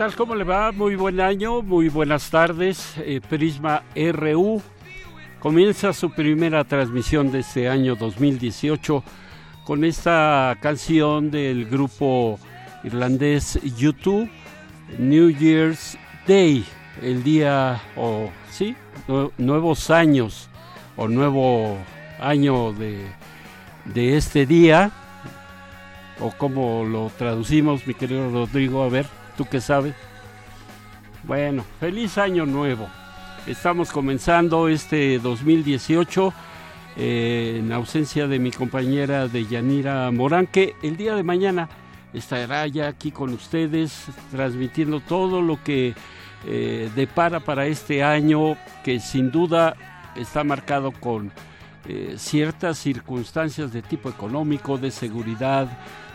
Tal? ¿Cómo le va? Muy buen año, muy buenas tardes. Eh, Prisma RU comienza su primera transmisión de este año 2018 con esta canción del grupo irlandés YouTube, New Year's Day, el día, o sí, nuevos años, o nuevo año de, de este día, o como lo traducimos, mi querido Rodrigo, a ver. ¿Tú qué sabes? Bueno, feliz año nuevo. Estamos comenzando este 2018 eh, en ausencia de mi compañera de Yanira Morán, que el día de mañana estará ya aquí con ustedes transmitiendo todo lo que eh, depara para este año, que sin duda está marcado con eh, ciertas circunstancias de tipo económico, de seguridad,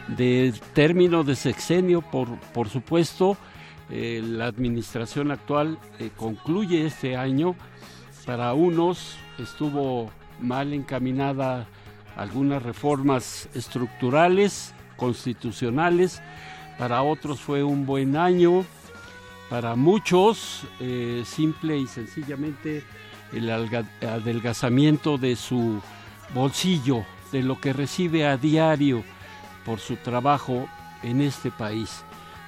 de término de sexenio, por, por supuesto, eh, la administración actual eh, concluye este año. Para unos estuvo mal encaminada algunas reformas estructurales, constitucionales, para otros fue un buen año, para muchos eh, simple y sencillamente el adelgazamiento de su bolsillo, de lo que recibe a diario por su trabajo en este país.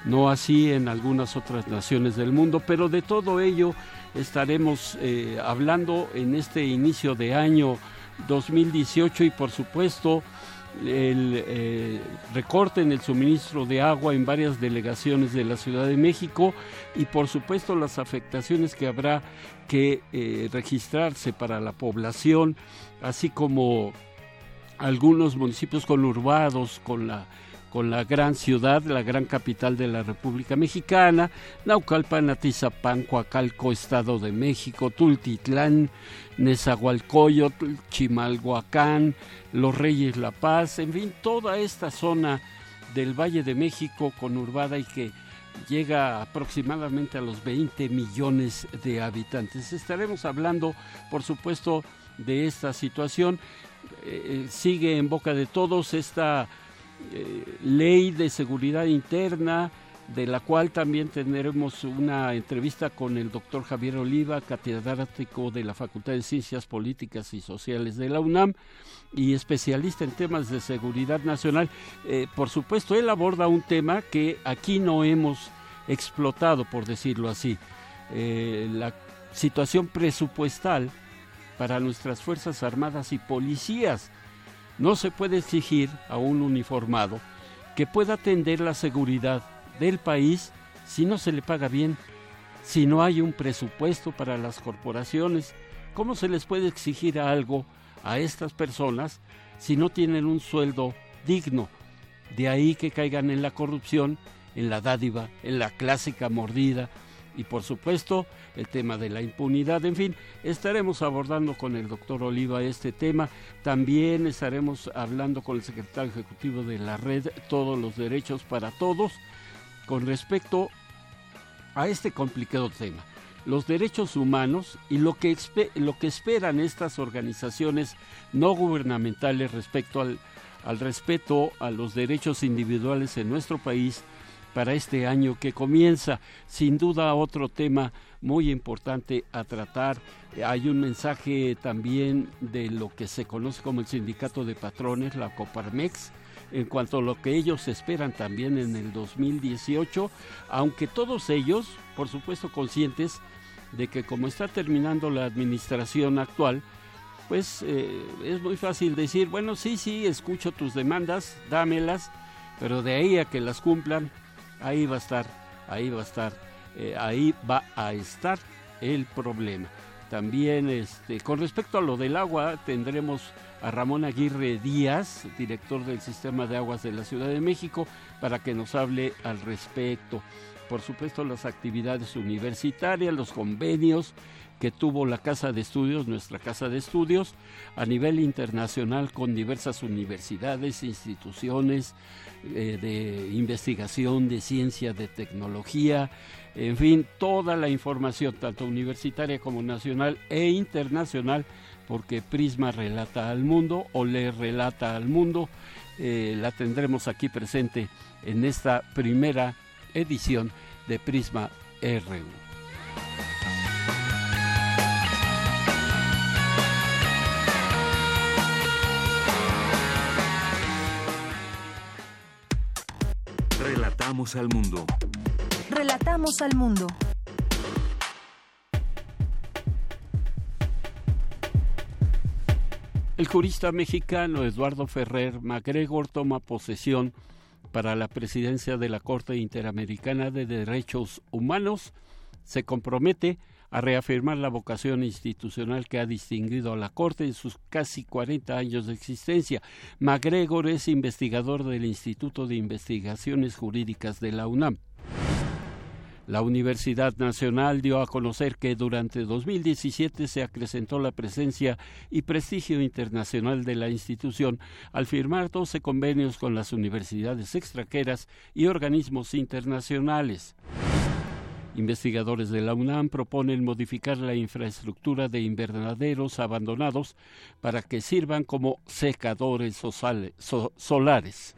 No así en algunas otras naciones del mundo, pero de todo ello estaremos eh, hablando en este inicio de año 2018 y por supuesto el eh, recorte en el suministro de agua en varias delegaciones de la Ciudad de México y por supuesto las afectaciones que habrá que eh, registrarse para la población, así como algunos municipios conurbados con la con la gran ciudad, la gran capital de la República Mexicana, Naucalpan, Atizapán, Coacalco, Estado de México, Tultitlán, Nezahualcóyotl, Chimalhuacán, Los Reyes La Paz, en fin, toda esta zona del Valle de México conurbada y que llega aproximadamente a los 20 millones de habitantes. Estaremos hablando, por supuesto, de esta situación eh, sigue en boca de todos esta eh, ley de seguridad interna, de la cual también tendremos una entrevista con el doctor Javier Oliva, catedrático de la Facultad de Ciencias Políticas y Sociales de la UNAM y especialista en temas de seguridad nacional. Eh, por supuesto, él aborda un tema que aquí no hemos explotado, por decirlo así. la situación presupuestal para nuestras Fuerzas Armadas y policías. No se puede exigir a un uniformado que pueda atender la seguridad del país si no se le paga bien, si no hay un presupuesto para las corporaciones. ¿Cómo se les puede exigir algo a estas personas si no tienen un sueldo digno? De ahí que caigan en la corrupción, en la dádiva, en la clásica mordida, y por supuesto el tema de la impunidad. En fin, estaremos abordando con el doctor Oliva este tema. También estaremos hablando con el secretario ejecutivo de la red Todos los Derechos para Todos con respecto a este complicado tema. los derechos humanos y lo que, lo que esperan estas organizaciones no gubernamentales respecto al, al respeto a los derechos individuales en nuestro país para este año que comienza. Sin duda otro tema muy importante a tratar. Hay un mensaje también de lo que se conoce como el sindicato de patrones, la Coparmex, en cuanto a lo que ellos esperan también en el 2018, aunque todos ellos, por supuesto, conscientes de que como está terminando la administración actual, pues eh, es muy fácil decir, bueno, sí, sí, escucho tus demandas, dámelas, pero de ahí a que las cumplan, ahí va a estar, ahí va a estar, eh, ahí va a estar el problema. También, este, con respecto a lo del agua, tendremos a Ramón Aguirre Díaz, director del Sistema de Aguas de la Ciudad de México, para que nos hable al respecto por supuesto las actividades universitarias, los convenios que tuvo la Casa de Estudios, nuestra Casa de Estudios, a nivel internacional con diversas universidades, instituciones eh, de investigación, de ciencia, de tecnología, en fin, toda la información, tanto universitaria como nacional e internacional, porque Prisma relata al mundo o le relata al mundo, eh, la tendremos aquí presente en esta primera edición de Prisma RU. Relatamos al mundo. Relatamos al mundo. El jurista mexicano Eduardo Ferrer MacGregor toma posesión para la presidencia de la Corte Interamericana de Derechos Humanos, se compromete a reafirmar la vocación institucional que ha distinguido a la Corte en sus casi 40 años de existencia. MacGregor es investigador del Instituto de Investigaciones Jurídicas de la UNAM. La Universidad Nacional dio a conocer que durante 2017 se acrecentó la presencia y prestigio internacional de la institución al firmar 12 convenios con las universidades extranjeras y organismos internacionales. Investigadores de la UNAM proponen modificar la infraestructura de invernaderos abandonados para que sirvan como secadores solares.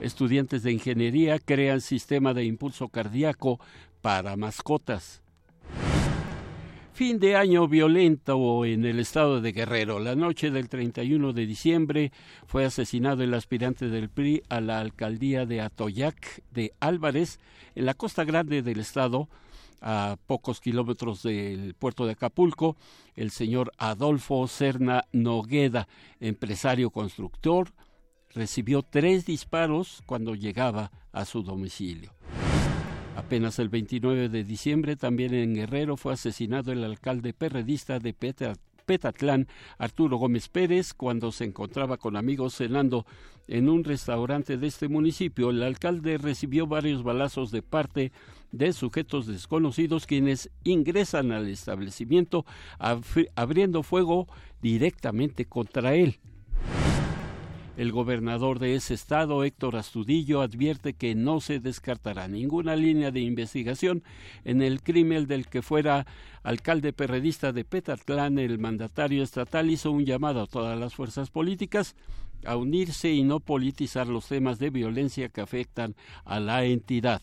Estudiantes de ingeniería crean sistema de impulso cardíaco para mascotas. Fin de año violento en el estado de Guerrero. La noche del 31 de diciembre fue asesinado el aspirante del PRI a la alcaldía de Atoyac de Álvarez, en la costa grande del estado, a pocos kilómetros del puerto de Acapulco, el señor Adolfo Serna Nogueda, empresario constructor, recibió tres disparos cuando llegaba a su domicilio. Apenas el 29 de diciembre, también en Guerrero, fue asesinado el alcalde perredista de Petatlán, Arturo Gómez Pérez, cuando se encontraba con amigos cenando en un restaurante de este municipio. El alcalde recibió varios balazos de parte de sujetos desconocidos quienes ingresan al establecimiento abriendo fuego directamente contra él. El gobernador de ese estado, Héctor Astudillo, advierte que no se descartará ninguna línea de investigación en el crimen del que fuera alcalde perredista de Petatlán. El mandatario estatal hizo un llamado a todas las fuerzas políticas a unirse y no politizar los temas de violencia que afectan a la entidad.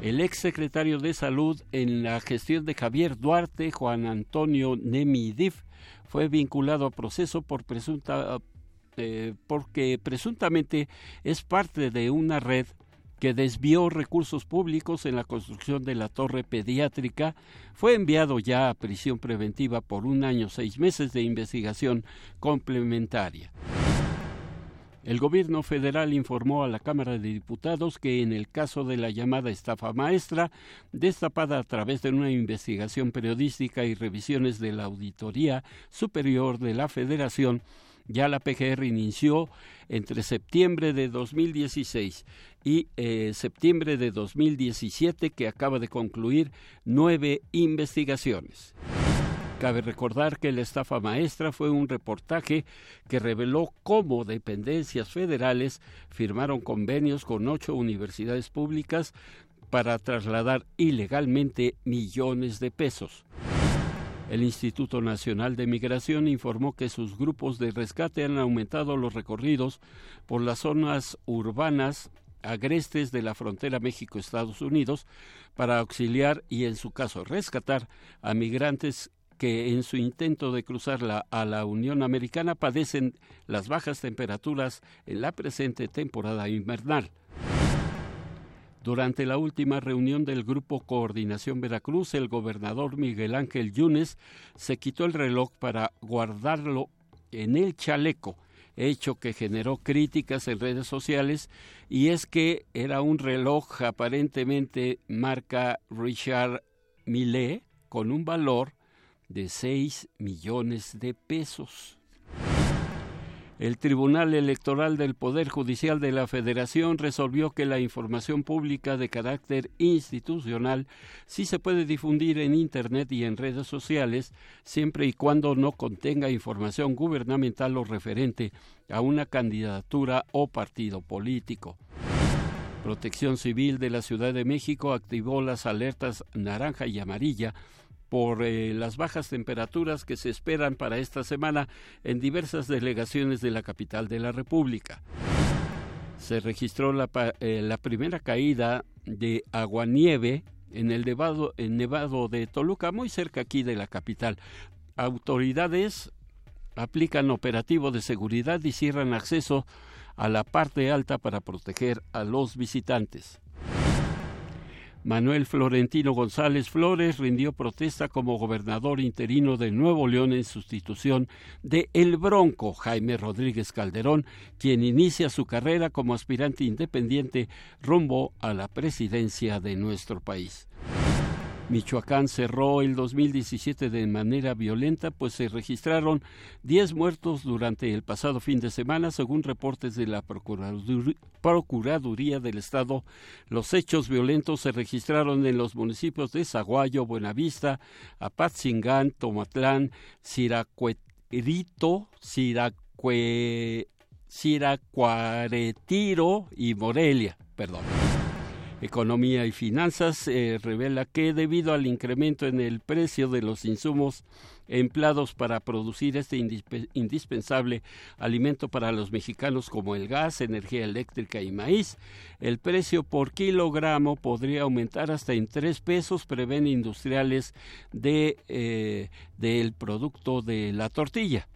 El ex secretario de Salud en la gestión de Javier Duarte, Juan Antonio Nemidif, fue vinculado a proceso por presunta este, porque presuntamente es parte de una red que desvió recursos públicos en la construcción de la torre pediátrica, fue enviado ya a prisión preventiva por un año seis meses de investigación complementaria. El gobierno federal informó a la Cámara de Diputados que en el caso de la llamada estafa maestra, destapada a través de una investigación periodística y revisiones de la Auditoría Superior de la Federación, ya la PGR inició entre septiembre de 2016 y eh, septiembre de 2017, que acaba de concluir nueve investigaciones. Cabe recordar que la estafa maestra fue un reportaje que reveló cómo dependencias federales firmaron convenios con ocho universidades públicas para trasladar ilegalmente millones de pesos. El Instituto Nacional de Migración informó que sus grupos de rescate han aumentado los recorridos por las zonas urbanas agrestes de la frontera México-Estados Unidos para auxiliar y, en su caso, rescatar a migrantes que en su intento de cruzar a la Unión Americana padecen las bajas temperaturas en la presente temporada invernal. Durante la última reunión del Grupo Coordinación Veracruz, el gobernador Miguel Ángel Yunes se quitó el reloj para guardarlo en el chaleco, hecho que generó críticas en redes sociales, y es que era un reloj aparentemente marca Richard Millet con un valor de 6 millones de pesos. El Tribunal Electoral del Poder Judicial de la Federación resolvió que la información pública de carácter institucional sí se puede difundir en Internet y en redes sociales siempre y cuando no contenga información gubernamental o referente a una candidatura o partido político. Protección Civil de la Ciudad de México activó las alertas naranja y amarilla por eh, las bajas temperaturas que se esperan para esta semana en diversas delegaciones de la capital de la República. Se registró la, eh, la primera caída de aguanieve en el nevado, de Toluca, muy cerca aquí de la capital. Autoridades aplican operativo de seguridad y cierran acceso a la parte alta para proteger a los visitantes. Manuel Florentino González Flores rindió protesta como gobernador interino de Nuevo León en sustitución de El Bronco Jaime Rodríguez Calderón, quien inicia su carrera como aspirante independiente rumbo a la presidencia de nuestro país. Michoacán cerró el 2017 de manera violenta, pues se registraron 10 muertos durante el pasado fin de semana, según reportes de la Procuraduría del Estado. Los hechos violentos se registraron en los municipios de Zaguayo, Buenavista, Apatzingán, Tomatlán, Siracuerito, Siracue, Siracuaretiro y Morelia. Perdón. Economía y Finanzas eh, revela que debido al incremento en el precio de los insumos empleados para producir este indispensable alimento para los mexicanos como el gas, energía eléctrica y maíz, el precio por kilogramo podría aumentar hasta en tres pesos, prevén industriales eh, del producto de la tortilla.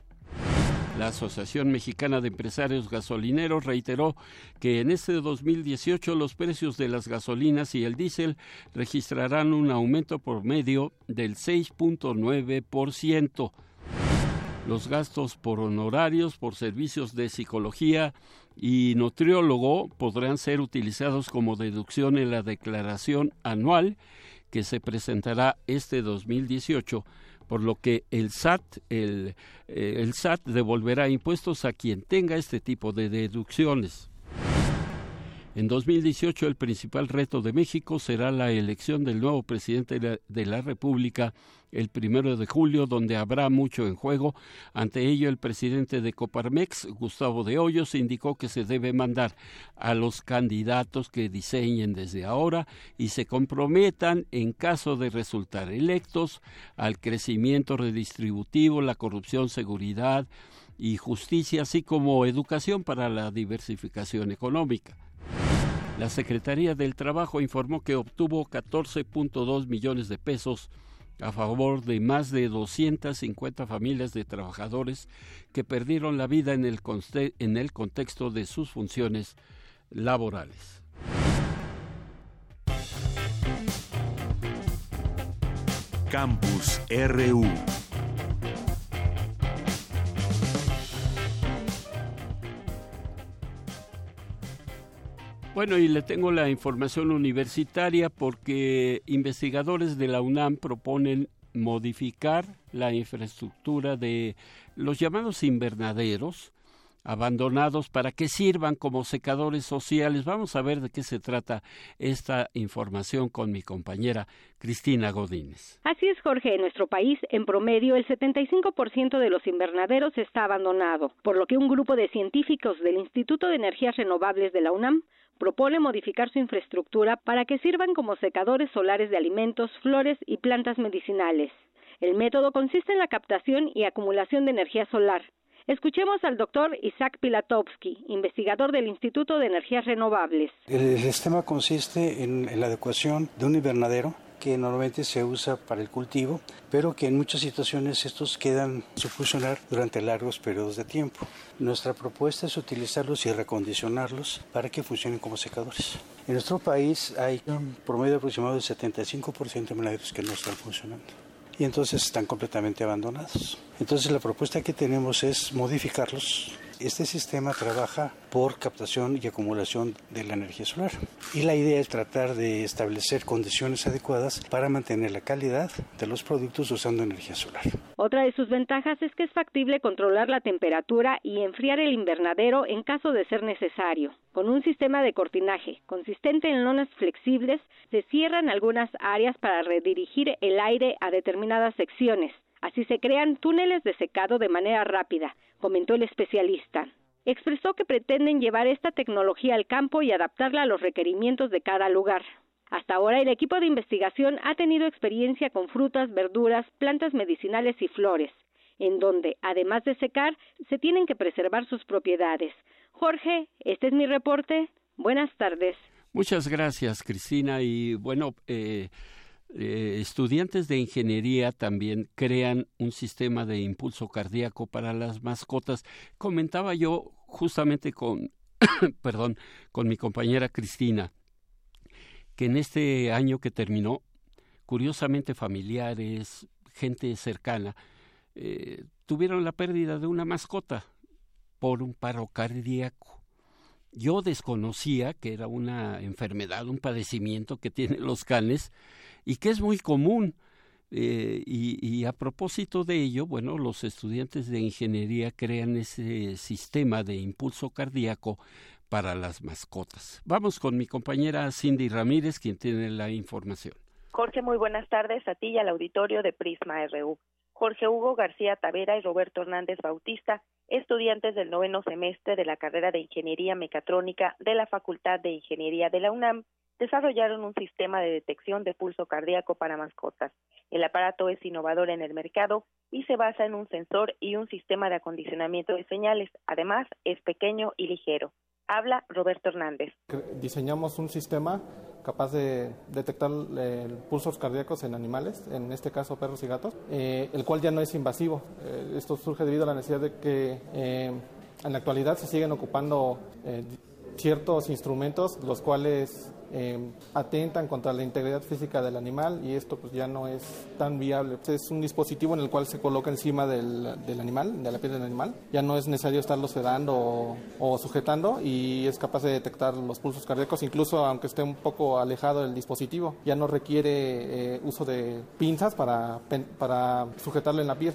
La Asociación Mexicana de Empresarios Gasolineros reiteró que en este 2018 los precios de las gasolinas y el diésel registrarán un aumento por medio del 6.9%. Los gastos por honorarios, por servicios de psicología y nutriólogo podrán ser utilizados como deducción en la declaración anual que se presentará este 2018 por lo que el SAT, el, eh, el SAT devolverá impuestos a quien tenga este tipo de deducciones. En 2018 el principal reto de México será la elección del nuevo presidente de la, República el primero de julio, donde habrá mucho en juego. Ante ello, el presidente de Coparmex, Gustavo de Hoyos, indicó que se debe mandar a los candidatos que diseñen desde ahora y se comprometan, en caso de resultar electos, al crecimiento redistributivo, la corrupción, seguridad y justicia, así como educación para la diversificación económica. La Secretaría del Trabajo informó que obtuvo 14.2 millones de pesos a favor de más de 250 familias de trabajadores que perdieron la vida en el, contexto de sus funciones laborales. Campus RU Bueno, y le tengo la información universitaria porque investigadores de la UNAM proponen modificar la infraestructura de los llamados invernaderos abandonados para que sirvan como secadores sociales. Vamos a ver de qué se trata esta información con mi compañera Cristina Godínez. Así es, Jorge. En nuestro país, en promedio, el 75% de los invernaderos está abandonado, por lo que un grupo de científicos del Instituto de Energías Renovables de la UNAM propone modificar su infraestructura para que sirvan como secadores solares de alimentos, flores y plantas medicinales. El método consiste en la captación y acumulación de energía solar, Escuchemos al doctor Isaac Pilatowski, investigador del Instituto de Energías Renovables. El sistema consiste en, la adecuación de un invernadero que normalmente se usa para el cultivo, pero que en muchas situaciones estos quedan sin funcionar durante largos periodos de tiempo. Nuestra propuesta es utilizarlos y recondicionarlos para que funcionen como secadores. En nuestro país hay un promedio aproximado del 75% de invernaderos que no están funcionando y entonces están completamente abandonados. Entonces la propuesta que tenemos es modificarlos. Este sistema trabaja por captación y acumulación de la energía solar y la idea es tratar de establecer condiciones adecuadas para mantener la calidad de los productos usando energía solar. Otra de sus ventajas es que es factible controlar la temperatura y enfriar el invernadero en caso de ser necesario. Con un sistema de cortinaje consistente en lonas flexibles, se cierran algunas áreas para redirigir el aire a determinadas secciones. Así se crean túneles de secado de manera rápida, comentó el especialista. Expresó que pretenden llevar esta tecnología al campo y adaptarla a los requerimientos de cada lugar. Hasta ahora el equipo de investigación ha tenido experiencia con frutas, verduras, plantas medicinales y flores, en donde, además de secar, se tienen que preservar sus propiedades. Jorge, este es mi reporte. Buenas tardes. Muchas gracias, Cristina. Y bueno, eh, eh, estudiantes de ingeniería también crean un sistema de impulso cardíaco para las mascotas. Comentaba yo justamente con, perdón, con mi compañera Cristina que en este año que terminó, curiosamente familiares, gente cercana, eh, tuvieron la pérdida de una mascota por un paro cardíaco. Yo desconocía que era una enfermedad, un padecimiento que tienen los canes y que es muy común. Eh, y, y, a propósito de ello, bueno, los estudiantes de ingeniería crean ese sistema de impulso cardíaco para las mascotas. Vamos con mi compañera Cindy Ramírez, quien tiene la información. Jorge, muy buenas tardes a ti y al auditorio de Prisma RU. Jorge Hugo García Tavera y Roberto Hernández Bautista, estudiantes del noveno semestre de la carrera de Ingeniería Mecatrónica de la Facultad de Ingeniería de la UNAM, desarrollaron un sistema de detección de pulso cardíaco para mascotas. El aparato es innovador en el mercado y se basa en un sensor y un sistema de acondicionamiento de señales. Además, es pequeño y ligero. Habla Roberto Hernández. Diseñamos un sistema capaz de detectar eh, pulsos cardíacos en animales, en este caso perros y gatos, eh, el cual ya no es invasivo. Eh, esto surge debido a la necesidad de que en la actualidad se siguen ocupando ciertos instrumentos los cuales eh, atentan contra la integridad física del animal y esto pues ya no es tan viable. Es un dispositivo en el cual se coloca encima del, animal, de la piel del animal. Ya no es necesario estarlo sedando o, sujetando y es capaz de detectar los pulsos cardíacos incluso aunque esté un poco alejado del dispositivo. Ya no requiere eh, uso de pinzas para, para sujetarlo en la piel.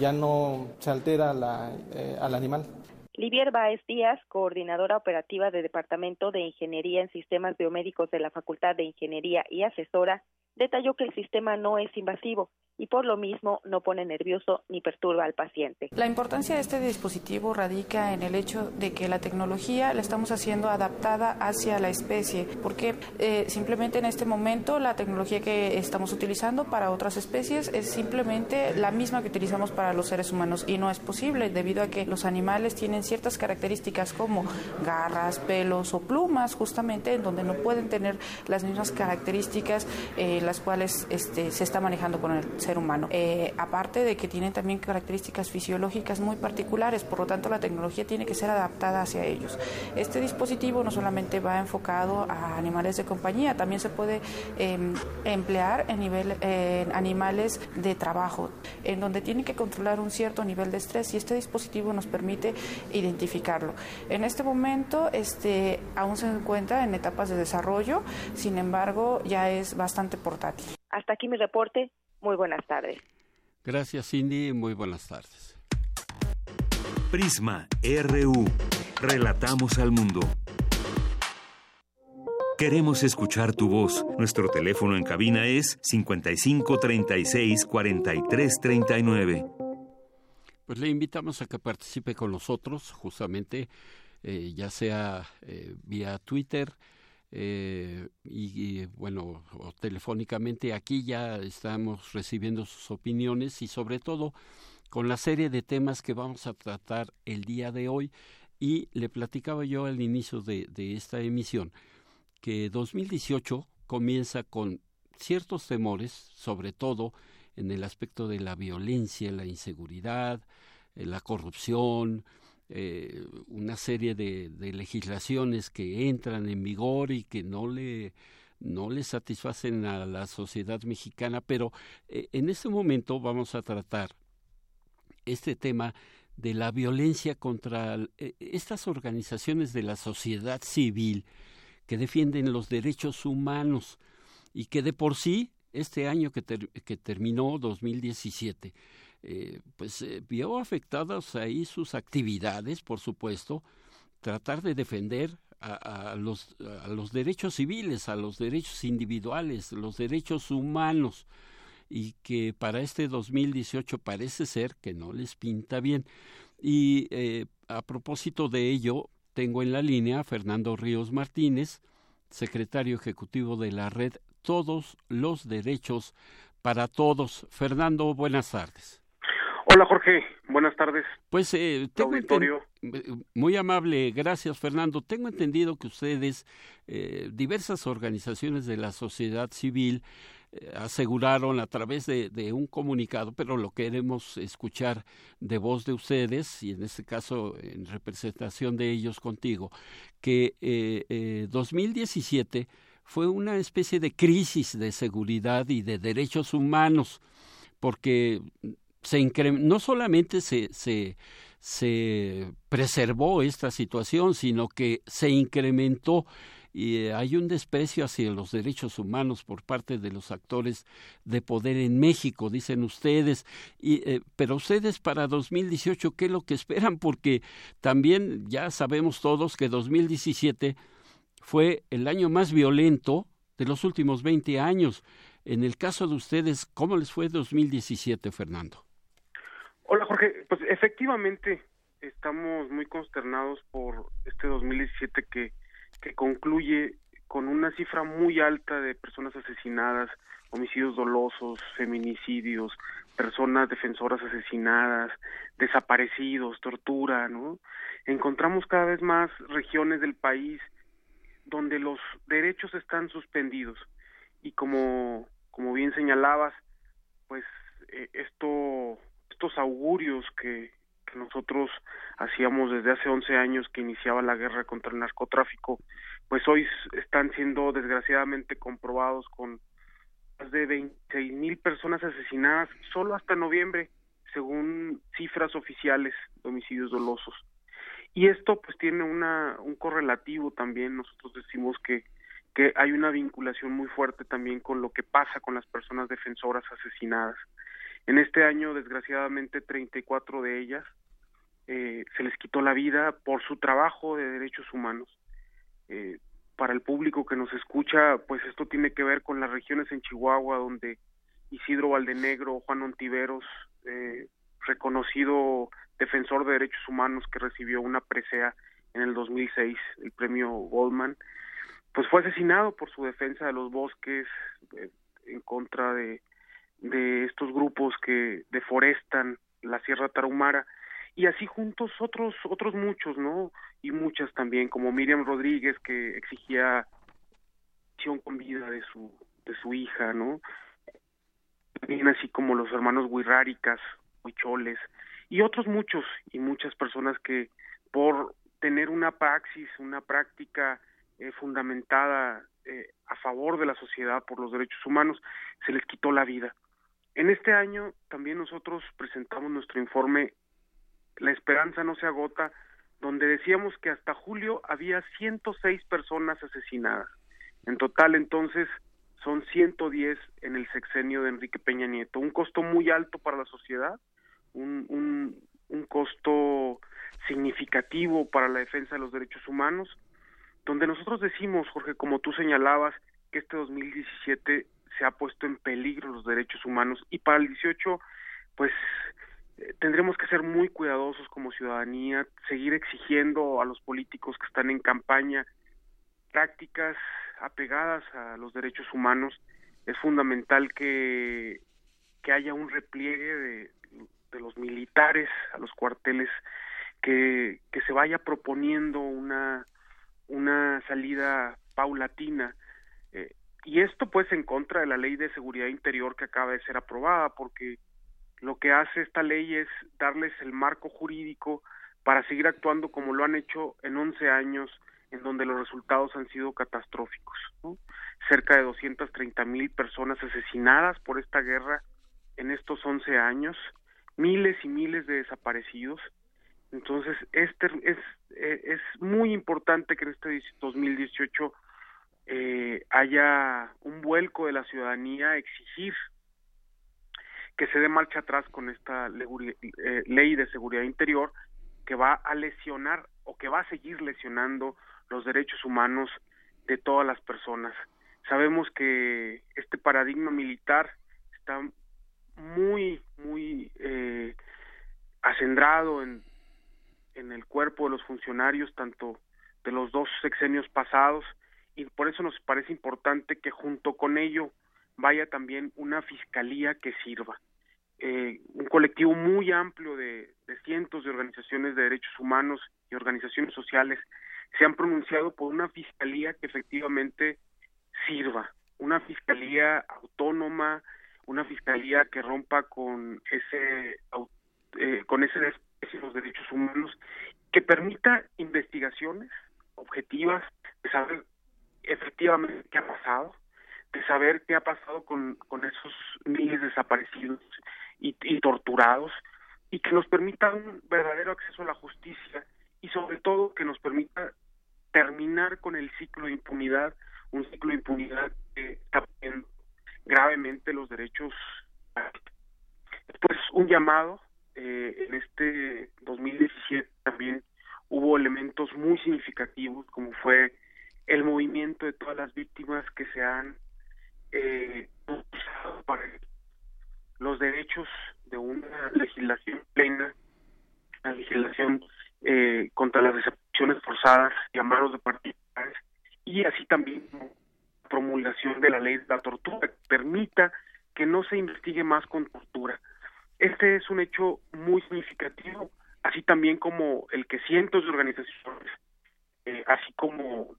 Ya no se altera la, eh, al animal. Livier Baez Díaz, coordinadora operativa de Departamento de Ingeniería en Sistemas Biomédicos de la Facultad de Ingeniería y asesora, detalló que el sistema no es invasivo y por lo mismo no pone nervioso ni perturba al paciente. La importancia de este dispositivo radica en el hecho de que la tecnología la estamos haciendo adaptada hacia la especie, porque eh, simplemente en este momento la tecnología que estamos utilizando para otras especies es simplemente la misma que utilizamos para los seres humanos y no es posible debido a que los animales tienen ciertas características como garras, pelos o plumas justamente en donde no pueden tener las mismas características eh, las cuales este, se está manejando con el ser humano. Eh, aparte de que tienen también características fisiológicas muy particulares, por lo tanto la tecnología tiene que ser adaptada hacia ellos. Este dispositivo no solamente va enfocado a animales de compañía, también se puede em, emplear en, nivel, en animales de trabajo, en donde tiene que controlar un cierto nivel de estrés y este dispositivo nos permite identificarlo. En este momento este, aún se encuentra en etapas de desarrollo, sin embargo ya es bastante portátil. Hasta aquí mi reporte. Muy buenas tardes. Gracias, Cindy. Muy buenas tardes. Prisma RU. Relatamos al mundo. Queremos escuchar tu voz. Nuestro teléfono en cabina es 55 36 43 39. Pues le invitamos a que participe con nosotros, justamente, eh, ya sea eh, vía Twitter eh, y, bueno, o telefónicamente. Aquí ya estamos recibiendo sus opiniones y sobre todo con la serie de temas que vamos a tratar el día de hoy. Y le platicaba yo al inicio de, esta emisión que 2018 comienza con ciertos temores, sobre todo en el aspecto de la violencia, la inseguridad, eh, la corrupción, eh, una serie de, legislaciones que entran en vigor y que no le no le satisfacen a la sociedad mexicana, pero eh, en este momento vamos a tratar este tema de la violencia contra estas organizaciones de la sociedad civil que defienden los derechos humanos y que de por sí este año que, que terminó 2017 eh, pues eh, vio afectadas ahí sus actividades por supuesto tratar de defender a, los, a los derechos civiles a los derechos individuales los derechos humanos y que para este 2018 parece ser que no les pinta bien y eh, a propósito de ello tengo en la línea a Fernando Ríos Martínez, secretario ejecutivo de la red Todos los Derechos para Todos. Fernando, buenas tardes. Hola Jorge, buenas tardes. Pues eh, tengo eh, muy amable, gracias Fernando. Tengo entendido que ustedes, eh, diversas organizaciones de la sociedad civil, eh, aseguraron a través de, un comunicado, pero lo queremos escuchar de voz de ustedes, y en este caso en representación de ellos contigo, que eh, eh, 2017 fue una especie de crisis de seguridad y de derechos humanos, porque se no solamente se, se, se preservó esta situación, sino que se incrementó y hay un desprecio hacia los derechos humanos por parte de los actores de poder en México, dicen ustedes, y, eh, pero ustedes para 2018, ¿qué es lo que esperan? Porque también ya sabemos todos que 2017 fue el año más violento de los últimos 20 años. En el caso de ustedes, ¿cómo les fue 2017, Fernando? Hola, Jorge. Pues efectivamente estamos muy consternados por este 2017 que que concluye con una cifra muy alta de personas asesinadas, homicidios dolosos, feminicidios, personas defensoras asesinadas, desaparecidos, tortura, ¿no? Encontramos cada vez más regiones del país donde los derechos están suspendidos y como como bien señalabas, pues eh, esto estos augurios que nosotros hacíamos desde hace 11 años que iniciaba la guerra contra el narcotráfico, pues hoy están siendo desgraciadamente comprobados con más de 26 mil personas asesinadas solo hasta noviembre, según cifras oficiales de homicidios dolosos. Y esto pues tiene una, un correlativo también, nosotros decimos que, que hay una vinculación muy fuerte también con lo que pasa con las personas defensoras asesinadas. En este año, desgraciadamente, 34 de ellas eh, se les quitó la vida por su trabajo de derechos humanos. Eh, para el público que nos escucha, pues esto tiene que ver con las regiones en Chihuahua donde Isidro Valdenegro, Juan Ontiveros, eh, reconocido defensor de derechos humanos que recibió una presea en el 2006, el premio Goldman, pues fue asesinado por su defensa de los bosques en contra de, de estos grupos que deforestan la Sierra Tarahumara. Y así juntos otros otros muchos no y muchas también como Miriam Rodríguez que exigía con vida de su de su hija no también así como los hermanos Huirráricas Huicholes y otros muchos y muchas personas que por tener una praxis una práctica eh, fundamentada eh, a favor de la sociedad por los derechos humanos se les quitó la vida en este año también nosotros presentamos nuestro informe la esperanza no se agota, donde decíamos que hasta julio había 106 personas asesinadas. En total, entonces, son 110 en el sexenio de Enrique Peña Nieto. Un costo muy alto para la sociedad, un, un, costo significativo para la defensa de los derechos humanos, donde nosotros decimos, Jorge, como tú señalabas, que este 2017 se ha puesto en peligro los derechos humanos y para el 18 pues eh, tendremos que ser muy cuidadosos como ciudadanía, seguir exigiendo a los políticos que están en campaña prácticas apegadas a los derechos humanos. Es fundamental que, que haya un repliegue de, de los militares a los cuarteles, que, que se vaya proponiendo una, una salida paulatina. Eh, y esto pues en contra de la ley de seguridad interior que acaba de ser aprobada, porque lo que hace esta ley es darles el marco jurídico para seguir actuando como lo han hecho en 11 años, en donde los resultados han sido catastróficos. Cerca de 230 mil personas asesinadas por esta guerra en estos 11 años, miles y miles de desaparecidos. Entonces, este es, eh, es muy importante que en este 2018 eh, haya un vuelco de la ciudadanía a exigir que se dé marcha atrás con esta eh, ley de seguridad interior que va a lesionar o que va a seguir lesionando los derechos humanos de todas las personas. Sabemos que este paradigma militar está muy, muy eh, acendrado en, en el cuerpo de los funcionarios, tanto de los dos sexenios pasados, y por eso nos parece importante que junto con ello vaya también una fiscalía que sirva. Eh, un colectivo muy amplio de, de, cientos de organizaciones de derechos humanos y organizaciones sociales se han pronunciado por una fiscalía que efectivamente sirva, una fiscalía autónoma, una fiscalía que rompa con ese eh, con ese desprecio de los derechos humanos, que permita investigaciones objetivas de saber efectivamente qué ha pasado, de saber qué ha pasado con, con esos miles desaparecidos y, y torturados, y que nos permita un verdadero acceso a la justicia y sobre todo que nos permita terminar con el ciclo de impunidad, un ciclo de impunidad que está poniendo gravemente los derechos. Pues un llamado, eh, en este 2017 también hubo elementos muy significativos como fue el movimiento de todas las víctimas que se han eh, para los derechos de una legislación plena, la legislación eh, contra las desapariciones forzadas y de particulares, y así también promulgación de la ley de la tortura, que permita que no se investigue más con tortura. Este es un hecho muy significativo, así también como el que cientos de organizaciones, eh, así como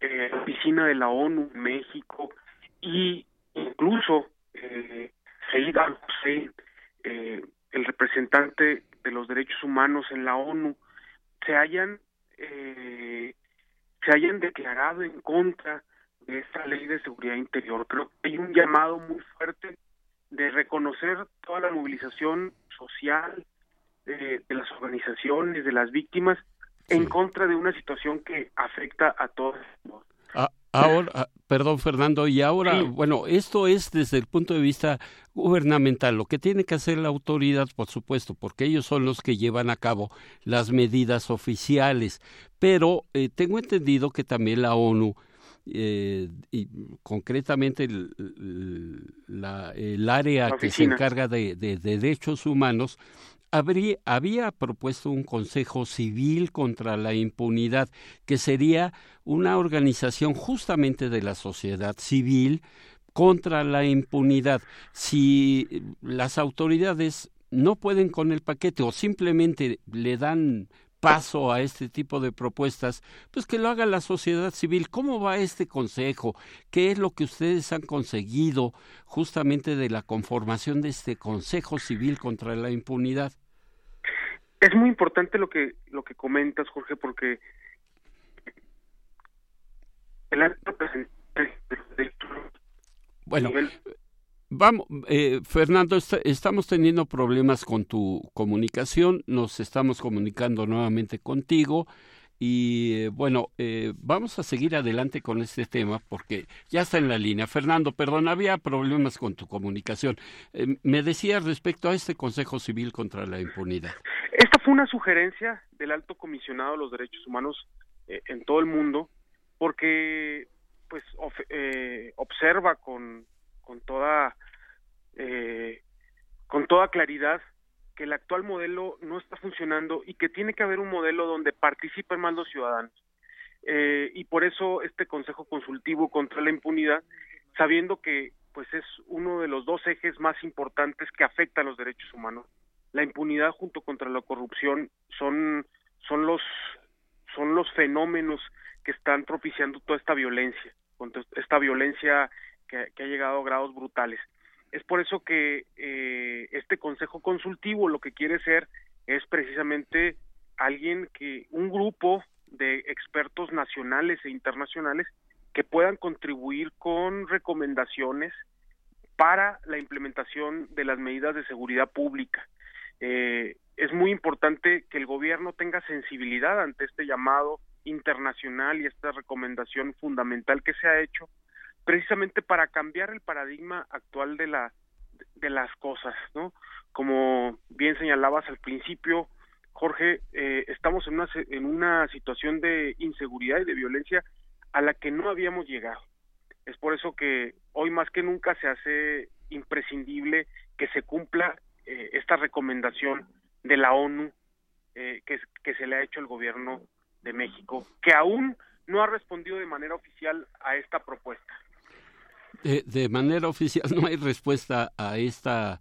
eh, la oficina de la ONU en México y incluso eh, eh, el representante de los derechos humanos en la ONU, se hayan eh, se hayan declarado en contra de esta ley de seguridad interior. Creo que hay un llamado muy fuerte de reconocer toda la movilización social de, de las organizaciones, de las víctimas, en contra de una situación que afecta a todos. Ah, ahora, ah, perdón Fernando, y ahora, bueno, esto es desde el punto de vista gubernamental, lo que tiene que hacer la autoridad, por supuesto, porque ellos son los que llevan a cabo las medidas oficiales, pero eh, tengo entendido que también la ONU eh, y concretamente el, la, el área que se encarga de, de, de derechos humanos había propuesto un Consejo Civil contra la Impunidad, que sería una organización justamente de la sociedad civil contra la impunidad. Si las autoridades no pueden con el paquete o simplemente le dan paso a este tipo de propuestas, pues que lo haga la sociedad civil. ¿Cómo va este consejo? ¿Qué es lo que ustedes han conseguido justamente de la conformación de este Consejo Civil contra la Impunidad? Es muy importante lo que lo que comentas, Jorge, porque el alto bueno, Vamos, eh, Fernando, estamos teniendo problemas con tu comunicación, nos estamos comunicando nuevamente contigo y eh, bueno, eh, vamos a seguir adelante con este tema porque ya está en la línea. Fernando, perdón, había problemas con tu comunicación. me decías respecto a este Consejo Civil contra la Impunidad. Esta fue una sugerencia del alto comisionado de los derechos humanos eh, en todo el mundo porque pues eh, observa con, con toda eh, con toda claridad que el actual modelo no está funcionando y que tiene que haber un modelo donde participen más los ciudadanos. Eh, y por eso este Consejo Consultivo contra la Impunidad, sabiendo que pues es uno de los dos ejes más importantes que afectan los derechos humanos. La impunidad junto contra la corrupción son son los son los fenómenos que están propiciando toda esta violencia, esta violencia que, ha llegado a grados brutales. Es por eso que eh, este Consejo Consultivo lo que quiere ser es precisamente alguien que, un grupo de expertos nacionales e internacionales que puedan contribuir con recomendaciones para la implementación de las medidas de seguridad pública. Eh, es muy importante que el gobierno tenga sensibilidad ante este llamado internacional y esta recomendación fundamental que se ha hecho precisamente para cambiar el paradigma actual de la de las cosas, ¿no? Como bien señalabas al principio, Jorge, eh, estamos en una en una situación de inseguridad y de violencia a la que no habíamos llegado. Es por eso que hoy más que nunca se hace imprescindible que se cumpla eh, esta recomendación de la ONU eh, que, que se le ha hecho al gobierno de México, que aún no ha respondido de manera oficial a esta propuesta. De manera oficial no hay respuesta a esta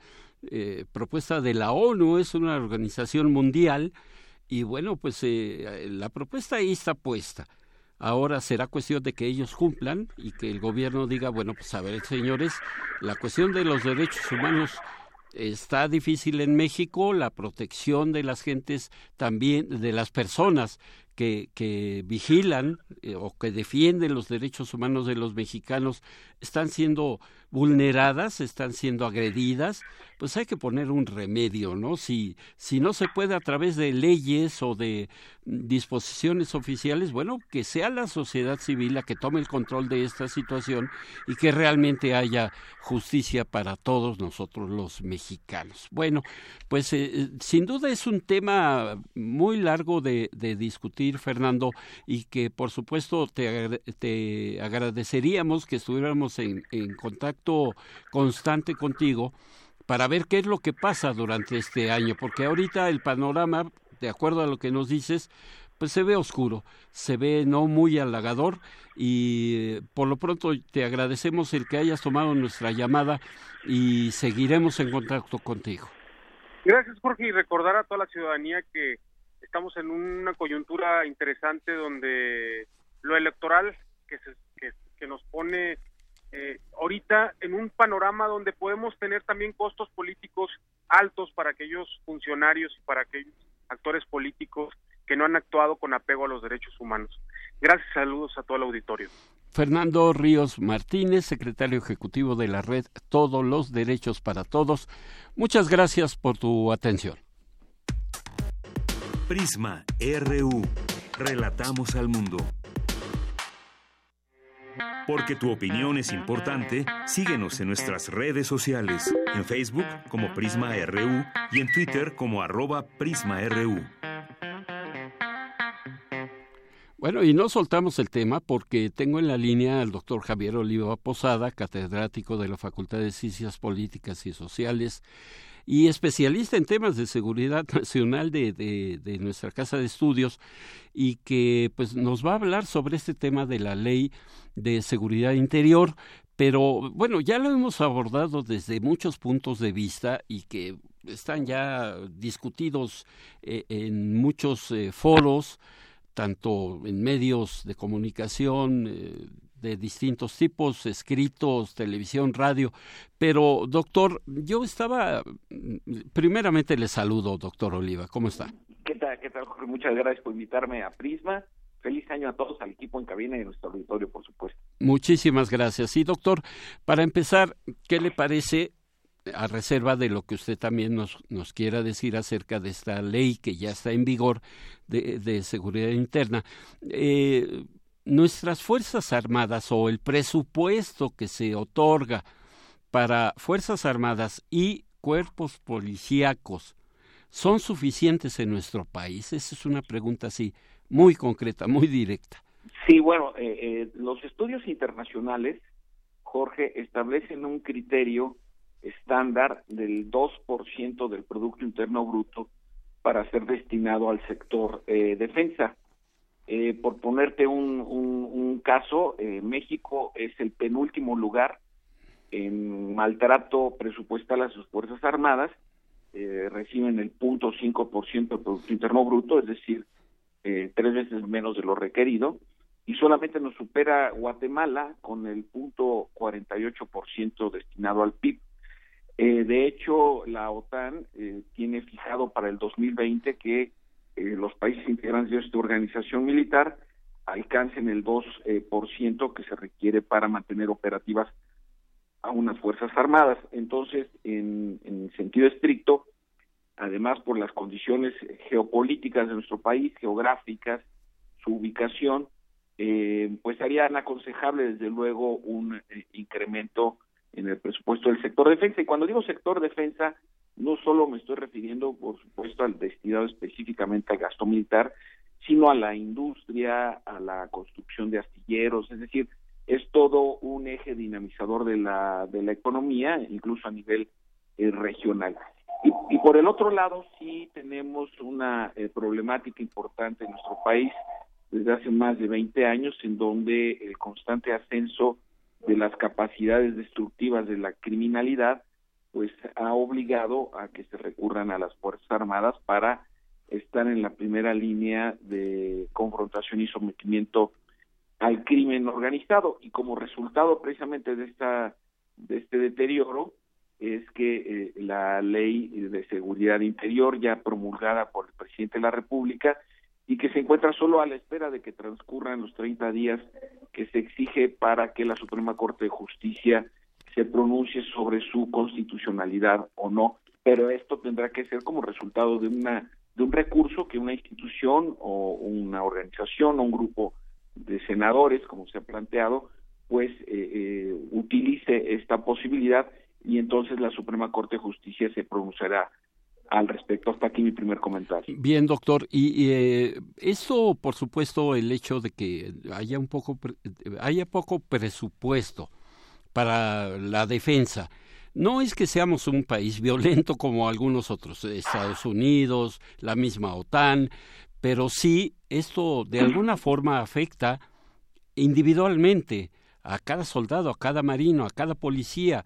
eh, propuesta de la ONU, es una organización mundial y bueno, pues eh, la propuesta ahí está puesta. Ahora será cuestión de que ellos cumplan y que el gobierno diga, bueno, pues a ver, señores, la cuestión de los derechos humanos está difícil en México, la protección de las gentes también, de las personas que, que vigilan eh, o que defienden los derechos humanos de los mexicanos están siendo vulneradas, están siendo agredidas, pues hay que poner un remedio, ¿no? Si, si no se puede a través de leyes o de disposiciones oficiales, bueno, que sea la sociedad civil la que tome el control de esta situación y que realmente haya justicia para todos nosotros los mexicanos. Bueno, pues eh, eh, sin duda es un tema muy largo de, de discutir, Fernando, y que por supuesto te, te agradeceríamos que estuviéramos en contacto constante contigo para ver qué es lo que pasa durante este año, porque ahorita el panorama, de acuerdo a lo que nos dices, pues se ve oscuro, se ve no muy halagador y por lo pronto te agradecemos el que hayas tomado nuestra llamada y seguiremos en contacto contigo. Gracias Jorge y recordar a toda la ciudadanía que estamos en una coyuntura interesante donde lo electoral que, se, que nos pone eh, ahorita en un panorama donde podemos tener también costos políticos altos para aquellos funcionarios y para aquellos actores políticos que no han actuado con apego a los derechos humanos. Gracias, saludos a todo el auditorio. Fernando Ríos Martínez, secretario ejecutivo de la red Todos los Derechos para Todos. Muchas gracias por tu atención. Prisma RU. Relatamos al mundo. Porque tu opinión es importante, síguenos en nuestras redes sociales, en Facebook como Prisma RU y en Twitter como arroba PrismaRU. Bueno, y no soltamos el tema porque tengo en la línea al doctor Javier Oliva Posada, catedrático de la Facultad de Ciencias Políticas y Sociales y especialista en temas de seguridad nacional de, de, nuestra casa de estudios y que pues nos va a hablar sobre este tema de la ley de seguridad interior. Pero bueno ya lo hemos abordado desde muchos puntos de vista y que están ya discutidos eh, en muchos eh, foros tanto en medios de comunicación eh, de distintos tipos, escritos, televisión, radio. Pero, doctor, yo estaba, primeramente le saludo, doctor Oliva, ¿cómo está? ¿Qué tal, qué tal, Jorge? Muchas gracias por invitarme a Prisma. Feliz año a todos, al equipo en cabina y a nuestro auditorio, por supuesto. Muchísimas gracias. Y, doctor, para empezar, ¿qué le parece a reserva de lo que usted también nos, nos quiera decir acerca de esta ley que ya está en vigor de, de seguridad interna. Eh, nuestras Fuerzas Armadas o el presupuesto que se otorga para Fuerzas Armadas y cuerpos policíacos ¿son suficientes en nuestro país? Esa es una pregunta así, muy concreta, muy directa. Sí, bueno, eh, eh, los estudios internacionales, Jorge, establecen un criterio estándar del 2% del Producto Interno Bruto para ser destinado al sector eh, defensa. Eh, por ponerte un, un, caso, eh, México es el penúltimo lugar en maltrato presupuestal a sus Fuerzas Armadas, eh, reciben el 0.5% del Producto Interno Bruto, es decir, tres veces menos de lo requerido, y solamente nos supera Guatemala con el 0.48% destinado al PIB. de hecho, la OTAN tiene fijado para el 2020 que eh, los países integrantes de esta organización militar alcancen el 2% eh, por ciento que se requiere para mantener operativas a unas Fuerzas Armadas. Entonces, en, en sentido estricto, además por las condiciones geopolíticas de nuestro país, geográficas, su ubicación, eh, pues harían aconsejable desde luego un eh, incremento en el presupuesto del sector defensa. Y cuando digo sector defensa, no solo me estoy refiriendo, por supuesto, al destinado específicamente al gasto militar, sino a la industria, a la construcción de astilleros, es decir, es todo un eje dinamizador de la, de la economía, incluso a nivel eh, regional. Y, por el otro lado, sí tenemos una eh, problemática importante en nuestro país desde hace más de 20 años, en donde el constante ascenso de las capacidades destructivas de la criminalidad pues ha obligado a que se recurran a las Fuerzas Armadas para estar en la primera línea de confrontación y sometimiento al crimen organizado. Y como resultado precisamente de esta de este deterioro es que eh, la ley de seguridad interior ya promulgada por el presidente de la República y que se encuentra solo a la espera de que transcurran los 30 días que se exige para que la Suprema Corte de Justicia se pronuncie sobre su constitucionalidad o no, pero esto tendrá que ser como resultado de una de un recurso que una institución o una organización o un grupo de senadores, como se ha planteado, pues eh, eh, utilice esta posibilidad y entonces la Suprema Corte de Justicia se pronunciará al respecto. Hasta aquí mi primer comentario. Bien, doctor. Y, eh, eso, por supuesto, el hecho de que haya un poco, haya poco presupuesto para la defensa. No es que seamos un país violento como algunos otros, Estados Unidos, la misma OTAN, pero sí esto de alguna forma afecta individualmente a cada soldado, a cada marino, a cada policía,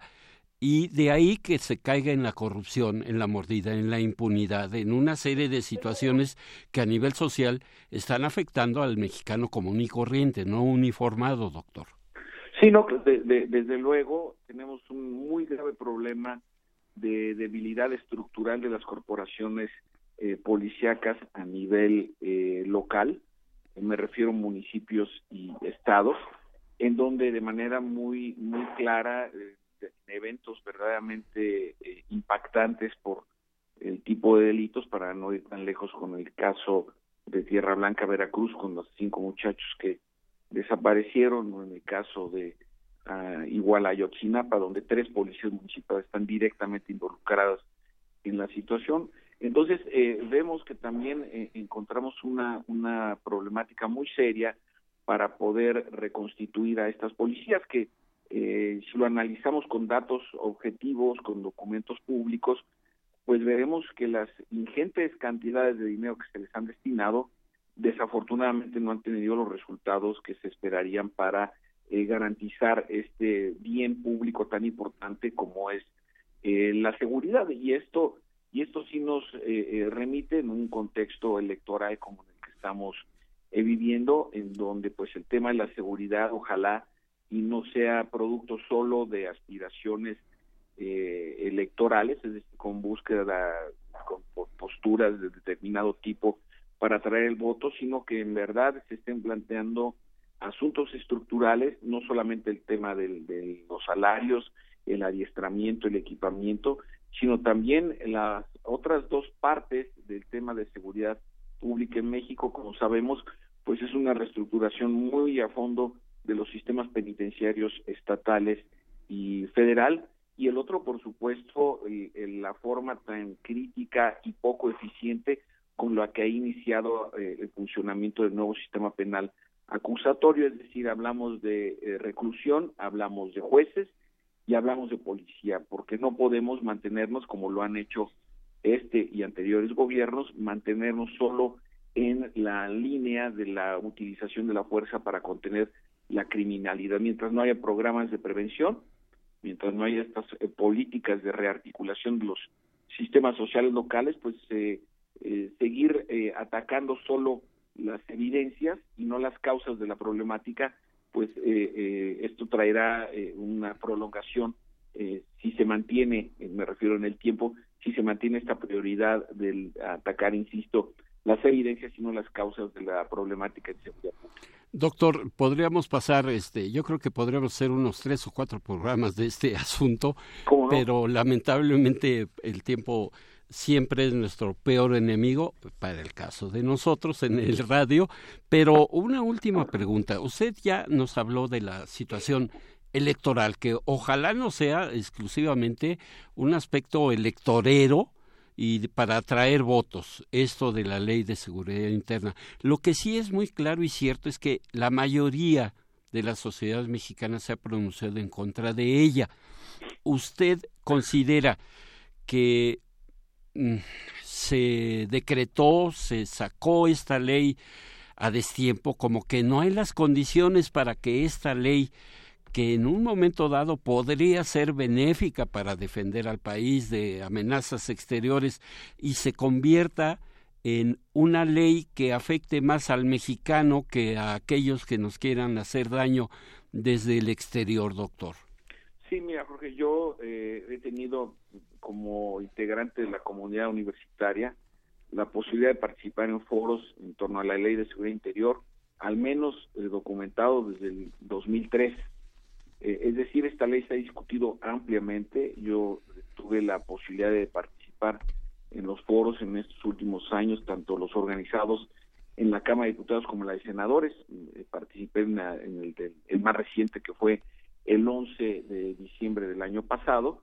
y de ahí que se caiga en la corrupción, en la mordida, en la impunidad, en una serie de situaciones que a nivel social están afectando al mexicano común y corriente, no uniformado, doctor. Sí, no, desde luego tenemos un muy grave problema de debilidad estructural de las corporaciones eh, policíacas a nivel eh, local, me refiero a municipios y estados, en donde de manera muy muy clara eh, eventos verdaderamente eh, impactantes por el tipo de delitos, para no ir tan lejos con el caso de Tierra Blanca, Veracruz, con los cinco muchachos que desaparecieron, en el caso de uh, igual Ayotzinapa, donde tres policías municipales están directamente involucrados en la situación. Entonces, eh, vemos que también eh, encontramos una, una problemática muy seria para poder reconstituir a estas policías que, eh, si lo analizamos con datos objetivos, con documentos públicos, pues veremos que las ingentes cantidades de dinero que se les han destinado desafortunadamente no han tenido los resultados que se esperarían para eh, garantizar este bien público tan importante como es eh, la seguridad. Y esto y esto sí nos eh, remite en un contexto electoral como el que estamos viviendo en donde pues el tema de la seguridad ojalá y no sea producto solo de aspiraciones electorales es decir con búsqueda con posturas de determinado tipo para atraer el voto, sino que en verdad se estén planteando asuntos estructurales, no solamente el tema de los salarios, el adiestramiento, el equipamiento, sino también las otras dos partes del tema de seguridad pública en México, como sabemos, pues es una reestructuración muy a fondo de los sistemas penitenciarios estatales y federal, y el otro, por supuesto, la forma tan crítica y poco eficiente con la que ha iniciado eh, el funcionamiento del nuevo sistema penal acusatorio, es decir, hablamos de eh, reclusión, hablamos de jueces y hablamos de policía, porque no podemos mantenernos como lo han hecho este y anteriores gobiernos, mantenernos solo en la línea de la utilización de la fuerza para contener la criminalidad. Mientras no haya programas de prevención, mientras no haya estas eh, políticas de rearticulación de los sistemas sociales locales, pues eh, eh, seguir atacando solo las evidencias y no las causas de la problemática, pues esto traerá una prolongación si se mantiene, me refiero en el tiempo, si se mantiene esta prioridad del atacar, insisto, las evidencias y no las causas de la problemática de seguridad pública. Doctor, podríamos pasar, este, yo creo que podríamos hacer unos tres o cuatro programas de este asunto, pero lamentablemente el tiempo siempre es nuestro peor enemigo para el caso de nosotros en el radio. Pero una última pregunta. Usted ya nos habló de la situación electoral, que ojalá no sea exclusivamente un aspecto electorero, y para atraer votos, esto de la ley de seguridad interna. Lo que sí es muy claro y cierto es que la mayoría de la sociedad mexicana se ha pronunciado en contra de ella. ¿Usted considera que se decretó, se sacó esta ley a destiempo, como que no hay las condiciones para que esta ley que en un momento dado podría ser benéfica para defender al país de amenazas exteriores y se convierta en una ley que afecte más al mexicano que a aquellos que nos quieran hacer daño desde el exterior, doctor. Sí, mira, Jorge, yo eh, he tenido como integrante de la comunidad universitaria la posibilidad de participar en foros en torno a la ley de seguridad interior, al menos eh, documentado desde el 2003 eh, es decir, esta ley se ha discutido ampliamente. Yo tuve la posibilidad de participar en los foros en estos últimos años, tanto los organizados en la Cámara de Diputados como en la de Senadores. Eh, participé en, el, más reciente que fue el 11 de diciembre del año pasado.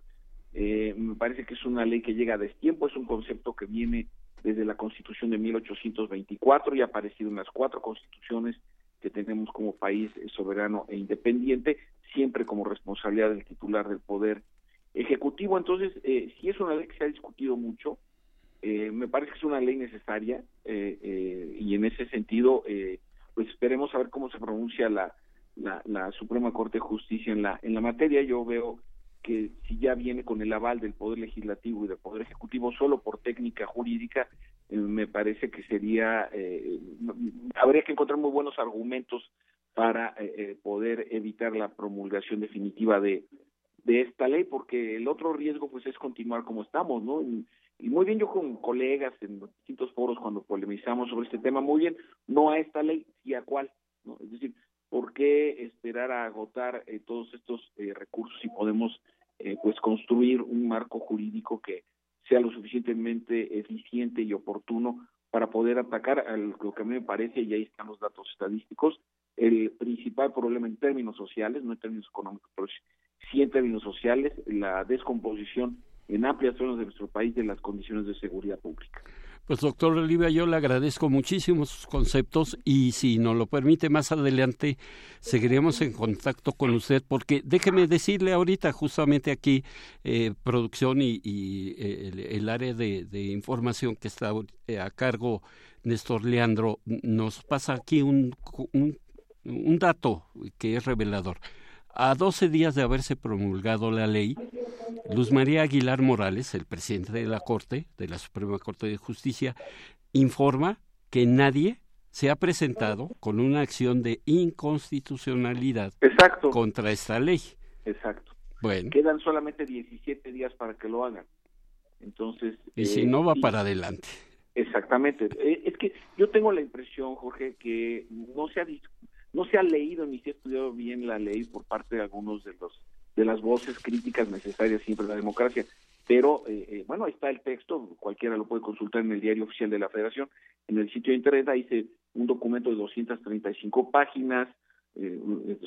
Eh, me parece que es una ley que llega a destiempo, es un concepto que viene desde la Constitución de 1824 y ha aparecido en las cuatro constituciones que tenemos como país soberano e independiente, siempre como responsabilidad del titular del poder ejecutivo. Entonces, eh, si es una ley que se ha discutido mucho, eh, me parece que es una ley necesaria eh, eh, y en ese sentido, pues esperemos a ver cómo se pronuncia la, la, la, Suprema Corte de Justicia en la, en la materia. Yo veo que si ya viene con el aval del Poder Legislativo y del Poder Ejecutivo solo por técnica jurídica, me parece que sería, habría que encontrar muy buenos argumentos para eh, eh, poder evitar la promulgación definitiva de, de esta ley, porque el otro riesgo pues es continuar como estamos, ¿no? Y, muy bien yo con colegas en distintos foros cuando polemizamos sobre este tema, muy bien, no a esta ley, y a cuál, ¿no? Es decir, ¿por qué esperar a agotar eh, todos estos recursos si podemos pues construir un marco jurídico que sea lo suficientemente eficiente y oportuno para poder atacar a lo que a mí me parece, y ahí están los datos estadísticos, el principal problema en términos sociales, no en términos económicos, pero sí en términos sociales, la descomposición en amplias zonas de nuestro país de las condiciones de seguridad pública. Pues doctor Olivia, yo le agradezco muchísimo sus conceptos y si nos lo permite más adelante seguiremos en contacto con usted porque déjeme decirle ahorita justamente aquí eh, producción y, eh, el, área de, información que está eh, a cargo Néstor Leandro nos pasa aquí un, un un dato que es revelador. A 12 días de haberse promulgado la ley, Luz María Aguilar Morales, el presidente de la Corte, de la Suprema Corte de Justicia, informa que nadie se ha presentado con una acción de inconstitucionalidad contra esta ley. Exacto. Bueno. Quedan solamente 17 días para que lo hagan. Entonces. Y si no va eh, para adelante. Exactamente. Eh, es que yo tengo la impresión, Jorge, que no se ha no se ha leído ni se ha estudiado bien la ley por parte de algunos de los de las voces críticas necesarias siempre a la democracia. Pero eh, eh, bueno, ahí está el texto, cualquiera lo puede consultar en el diario oficial de la Federación, en el sitio de internet, ahí dice un documento de 235 páginas, eh,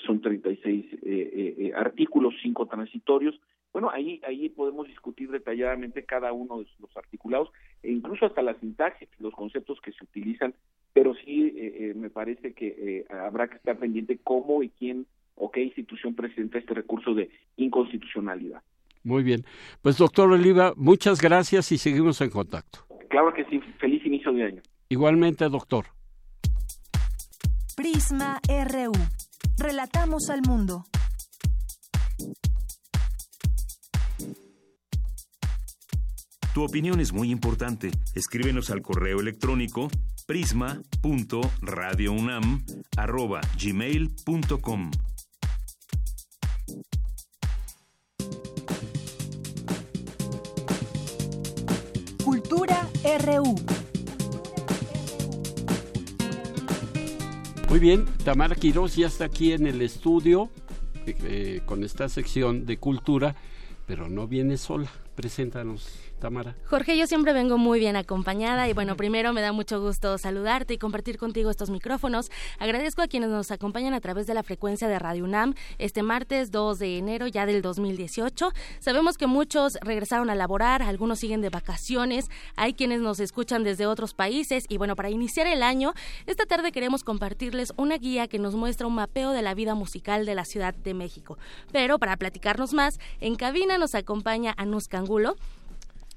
son 36 eh, artículos, cinco transitorios, bueno, ahí, ahí podemos discutir detalladamente cada uno de los articulados e incluso hasta la sintaxis, los conceptos que se utilizan, pero sí eh, eh, me parece que eh, habrá que estar pendiente cómo y quién o qué institución presenta este recurso de inconstitucionalidad. Muy bien. Pues doctor Oliva, muchas gracias y seguimos en contacto. Claro que sí. Feliz inicio de año. Igualmente, doctor. Prisma RU. Relatamos al mundo. Tu opinión es muy importante. Escríbenos al correo electrónico prisma.radiounam@gmail.com. Cultura RU. Muy bien, Tamara Quiroz ya está aquí en el estudio eh, con esta sección de cultura, pero no viene sola. Preséntanos. Jorge, yo siempre vengo muy bien acompañada y bueno, primero me da mucho gusto saludarte y compartir contigo estos micrófonos. Agradezco a quienes nos acompañan a través de la frecuencia de Radio UNAM este martes 2 de enero ya del 2018. Sabemos que muchos regresaron a laborar, algunos siguen de vacaciones, hay quienes nos escuchan desde otros países y bueno, para iniciar el año, esta tarde queremos compartirles una guía que nos muestra un mapeo de la vida musical de la Ciudad de México. Pero para platicarnos más, en cabina nos acompaña Anus Cangulo.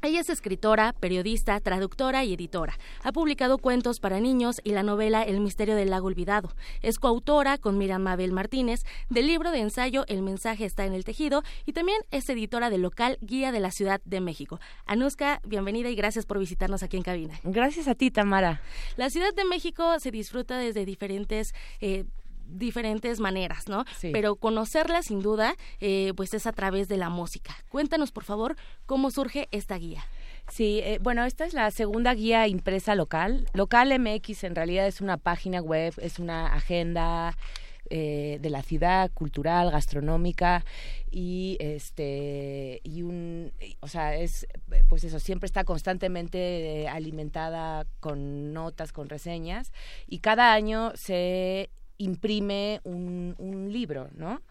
Ella es escritora, periodista, traductora y editora. Ha publicado cuentos para niños y la novela El misterio del lago olvidado. Es coautora con Miriam Mabel Martínez del libro de ensayo El mensaje está en el tejido y también es editora del local Guía de la Ciudad de México. Anuska, bienvenida y gracias por visitarnos aquí en cabina. Gracias a ti, Tamara. La Ciudad de México se disfruta desde diferentes eh, diferentes maneras, ¿no? Pero conocerla sin duda, eh, pues es a través de la música. Cuéntanos, por favor, cómo surge esta guía. Sí, eh, bueno, esta es la segunda guía impresa local. Local MX en realidad es una página web, es una agenda eh, de la ciudad cultural, gastronómica y este y un, o sea, es pues eso siempre está constantemente alimentada con notas, con reseñas y cada año se imprime un, un libro, ¿no?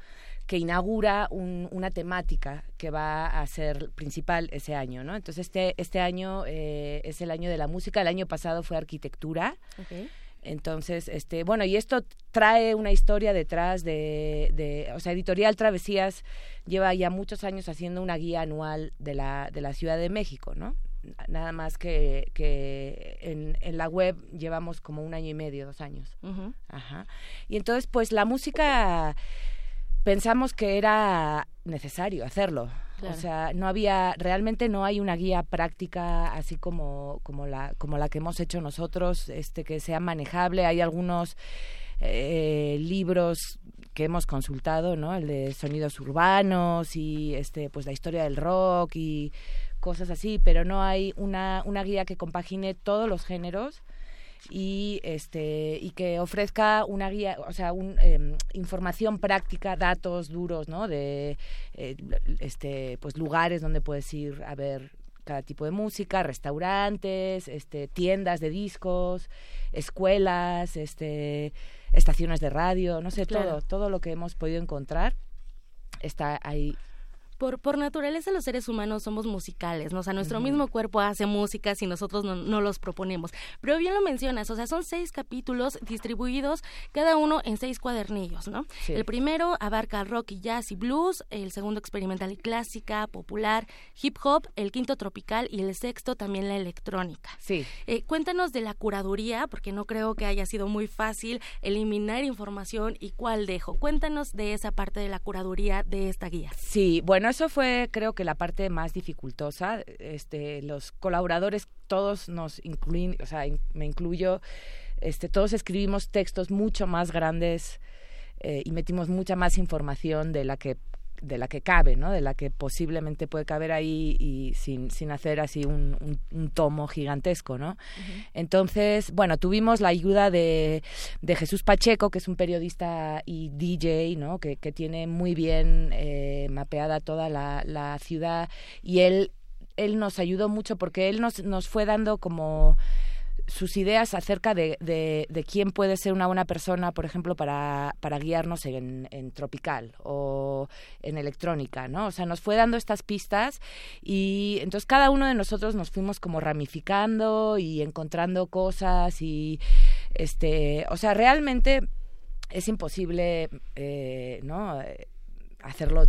que inaugura una temática que va a ser principal ese año, ¿no? Entonces este este año eh, es el año de la música, el año pasado fue arquitectura. Entonces, este, bueno, y esto trae una historia detrás de, de, o sea, Editorial Travesías lleva ya muchos años haciendo una guía anual de la, de la Ciudad de México, ¿no? Nada más que, que en, en, la web llevamos como un año y medio, dos años. Ajá. Y entonces, pues la música pensamos que era necesario hacerlo. O sea, no había, realmente no hay una guía práctica así como, como, la, como la que hemos hecho nosotros, este, que sea manejable. Hay algunos eh, libros que hemos consultado, ¿no? El de sonidos urbanos y este, pues la historia del rock y cosas así, pero no hay una, una guía que compagine todos los géneros y este y que ofrezca una guía o sea un, em, información práctica datos duros no de eh, este pues lugares donde puedes ir a ver cada tipo de música restaurantes este tiendas de discos escuelas este estaciones de radio no sé todo todo lo que hemos podido encontrar está ahí por, por naturaleza los seres humanos somos musicales, ¿no? O sea, nuestro mismo cuerpo hace música si nosotros no, los proponemos. Pero bien lo mencionas, o sea, son seis capítulos distribuidos cada uno en seis cuadernillos, ¿no? El primero abarca rock y jazz y blues, el segundo experimental y clásica, popular, hip hop, el quinto tropical y el sexto también la electrónica. Sí. Eh, cuéntanos de la curaduría, porque no creo que haya sido muy fácil eliminar información y cuál dejo. Cuéntanos de esa parte de la curaduría de esta guía. Sí, bueno, eso fue creo que la parte más dificultosa. Este, los colaboradores, todos nos incluyen, o sea, me incluyo, este, todos escribimos textos mucho más grandes eh, y metimos mucha más información de la que de la que cabe, ¿no? De la que posiblemente puede caber ahí y sin, sin hacer así un, un, tomo gigantesco, ¿no? Entonces, bueno, tuvimos la ayuda de, de, Jesús Pacheco, que es un periodista y DJ, ¿no? Que, que tiene muy bien eh, mapeada toda la, la ciudad y él, él nos ayudó mucho porque él nos, nos fue dando como sus ideas acerca de, de, quién puede ser una buena persona, por ejemplo, para, para guiarnos en, en, tropical o en electrónica, ¿no? O sea, nos fue dando estas pistas y entonces cada uno de nosotros nos fuimos como ramificando y encontrando cosas y, este, o sea, realmente es imposible, eh, ¿no? Hacerlo,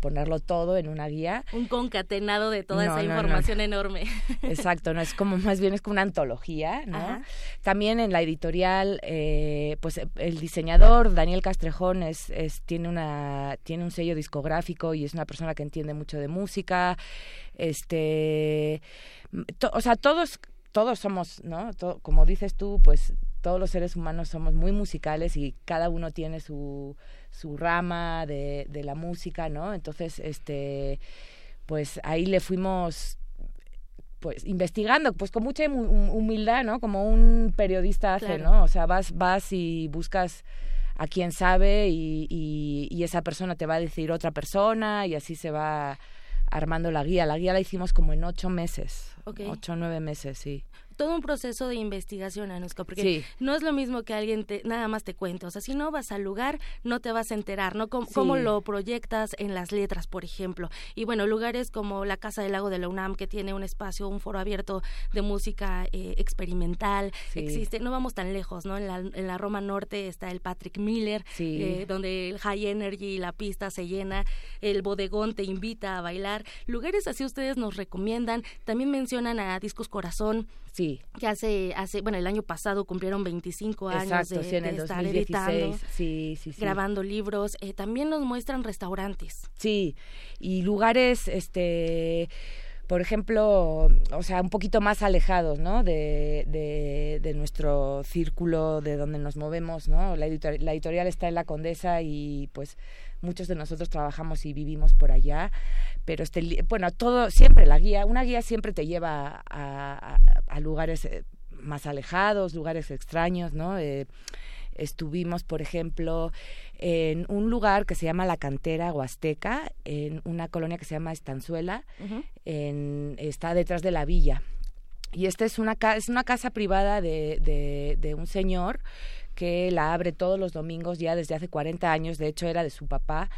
ponerlo todo en una guía. Un concatenado de toda esa información enorme. Exacto, no es como más bien es como una antología, ¿no? También en la editorial, eh, pues el diseñador Daniel Castrejón es, es tiene una tiene un sello discográfico y es una persona que entiende mucho de música, este, o sea todos todos somos, ¿no? como dices tú, pues todos los seres humanos somos muy musicales y cada uno tiene su, su rama de, de la música, ¿no? Entonces, este, pues ahí le fuimos pues investigando, pues con mucha humildad, ¿no? Como un periodista hace, ¿no? O sea, vas, vas y buscas a quien sabe y, y, y, esa persona te va a decir otra persona y así se va armando la guía. La guía la hicimos como en ocho meses, ocho o nueve meses, sí todo un proceso de investigación, Anuska, porque no es lo mismo que alguien te, nada más te cuente. O sea, si no vas al lugar, no te vas a enterar, ¿no? Cómo, lo proyectas en las letras, por ejemplo. Y bueno, lugares como la Casa del Lago de la UNAM, que tiene un espacio, un foro abierto de música eh, experimental, existe, no vamos tan lejos, ¿no? En la, en la Roma Norte está el Patrick Miller, eh, donde el High Energy, la pista se llena, el bodegón te invita a bailar. Lugares así ustedes nos recomiendan. También mencionan a Discos Corazón, Sí. Que hace, hace, bueno, el año pasado cumplieron 25 años de, estar editando, sí, sí, grabando libros. Eh, también nos muestran restaurantes. Sí, y lugares, este por ejemplo, o sea, un poquito más alejados, ¿no? De, de, de nuestro círculo, de donde nos movemos, ¿no? La, la editorial está en La Condesa y pues muchos de nosotros trabajamos y vivimos por allá, pero este, bueno, todo, siempre la guía, una guía siempre te lleva a, a, lugares eh, más alejados, lugares extraños, ¿no? Eh, estuvimos, por ejemplo, en un lugar que se llama La Cantera Huasteca, en una colonia que se llama Estanzuela, en, está detrás de la villa. Y esta es una, es una casa privada de, de, de un señor que la abre todos los domingos ya desde hace 40 años, de hecho era de su papá,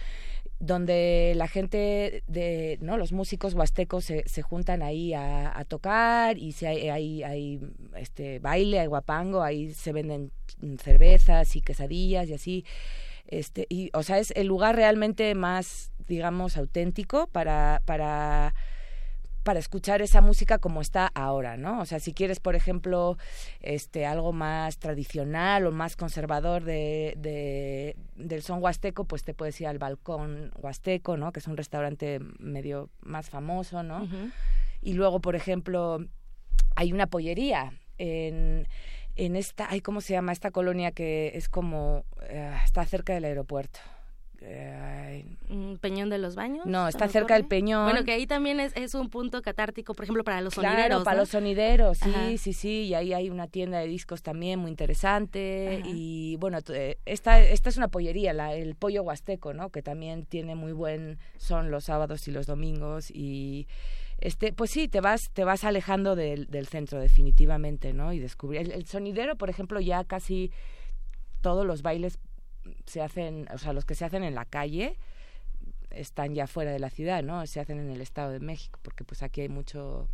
donde la gente de no los músicos huastecos se, se juntan ahí a, tocar y si hay, hay, hay, este baile, hay guapango, ahí se venden cervezas y quesadillas y así este y o sea es el lugar realmente más digamos auténtico para para para escuchar esa música como está ahora, ¿no? O sea, si quieres, por ejemplo, este algo más tradicional o más conservador de, de del son huasteco, pues te puedes ir al balcón huasteco, ¿no? Que es un restaurante medio más famoso, ¿no? Y luego, por ejemplo, hay una pollería en en esta, ay, ¿cómo se llama? Esta colonia que es como, eh, está cerca del aeropuerto. Peñón de los Baños. No, está cerca del Peñón. Bueno, que ahí también es, es, un punto catártico, por ejemplo, para los claro, sonideros. para los sonideros, sí, sí, sí. Y ahí hay una tienda de discos también muy interesante. Y bueno, eh, esta, esta es una pollería, la, el Pollo Huasteco, ¿no? Que también tiene muy buen son los sábados y los domingos. Y este pues sí te vas te vas alejando del, del centro definitivamente no y descubrir el, sonidero por ejemplo ya casi todos los bailes se hacen, o sea, los que se hacen en la calle están ya fuera de la ciudad, ¿no? Se hacen en el Estado de México, porque pues aquí hay mucho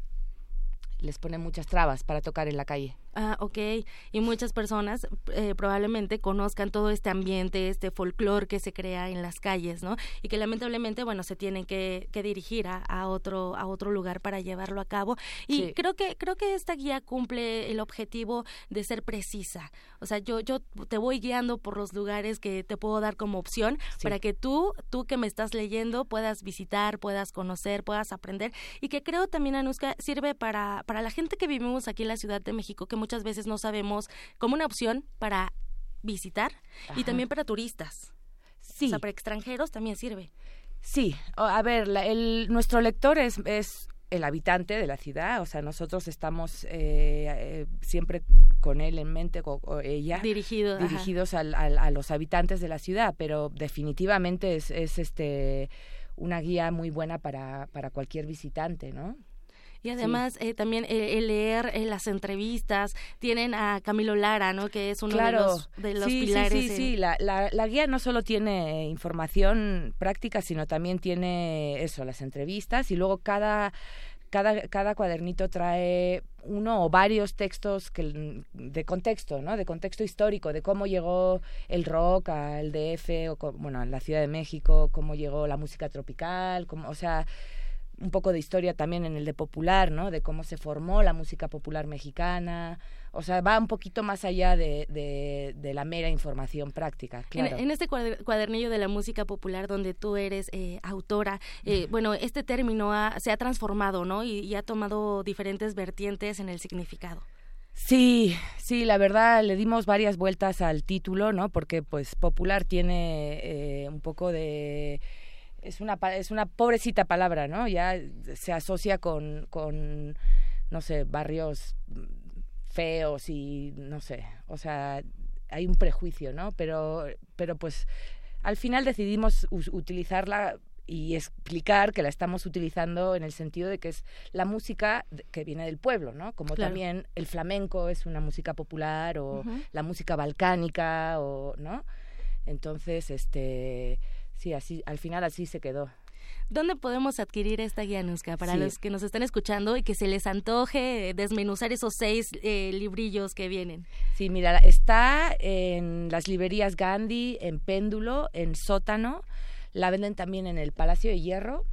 les ponen muchas trabas para tocar en la calle. Ah, ok. Y muchas personas eh, probablemente conozcan todo este ambiente, este folclore que se crea en las calles, ¿no? Y que lamentablemente, bueno, se tienen que, que dirigir a, a, otro a otro lugar para llevarlo a cabo. Y creo que creo que esta guía cumple el objetivo de ser precisa. O sea, yo yo te voy guiando por los lugares que te puedo dar como opción para que tú tú que me estás leyendo puedas visitar, puedas conocer, puedas aprender y que creo también Anuska sirve para para la gente que vivimos aquí en la Ciudad de México que muchas veces no sabemos como una opción para visitar y también para turistas. Sí. O sea, para extranjeros también sirve. Sí, a ver, el, nuestro lector es, es el habitante de la ciudad, o sea, nosotros estamos eh, eh, siempre con él en mente, o, ella, dirigidos a los habitantes de la ciudad, pero definitivamente es, es este una guía muy buena para, para cualquier visitante, ¿no? Y además eh, también el leer las entrevistas, tienen a Camilo Lara, ¿no? Que es uno de los, de los pilares. Sí, sí, sí, la, la, la, guía no solo tiene información práctica, sino también tiene eso, las entrevistas y luego cada cada, cada cuadernito trae uno o varios textos que, de contexto, ¿no? De contexto histórico, de cómo llegó el rock al DF, o bueno, a la Ciudad de México, cómo llegó la música tropical, como, o sea, un poco de historia también en el de popular, ¿no? De cómo se formó la música popular mexicana. O sea, va un poquito más allá de, de, la mera información práctica. Claro. En, este cuadernillo de la música popular donde tú eres eh, autora, eh, bueno, este término se ha transformado, ¿no? Y, ha tomado diferentes vertientes en el significado. Sí, sí, la verdad le dimos varias vueltas al título, ¿no? Porque pues popular tiene eh, un poco de es una, es una pobrecita palabra, ¿no? Ya se asocia con, con, no sé, barrios feos y no sé, o sea, hay un prejuicio, ¿no? Pero, pero pues al final decidimos utilizarla y explicar que la estamos utilizando en el sentido de que es la música que viene del pueblo, ¿no? Como también el flamenco es una música popular o la música balcánica o, ¿no? Entonces, este sí, así, al final así se quedó. ¿Dónde podemos adquirir esta guía, Nuska, para los que nos están escuchando y que se les antoje desmenuzar esos seis eh, librillos que vienen? Sí, mira, está en las librerías Gandhi, en Péndulo, en Sótano, la venden también en el Palacio de Hierro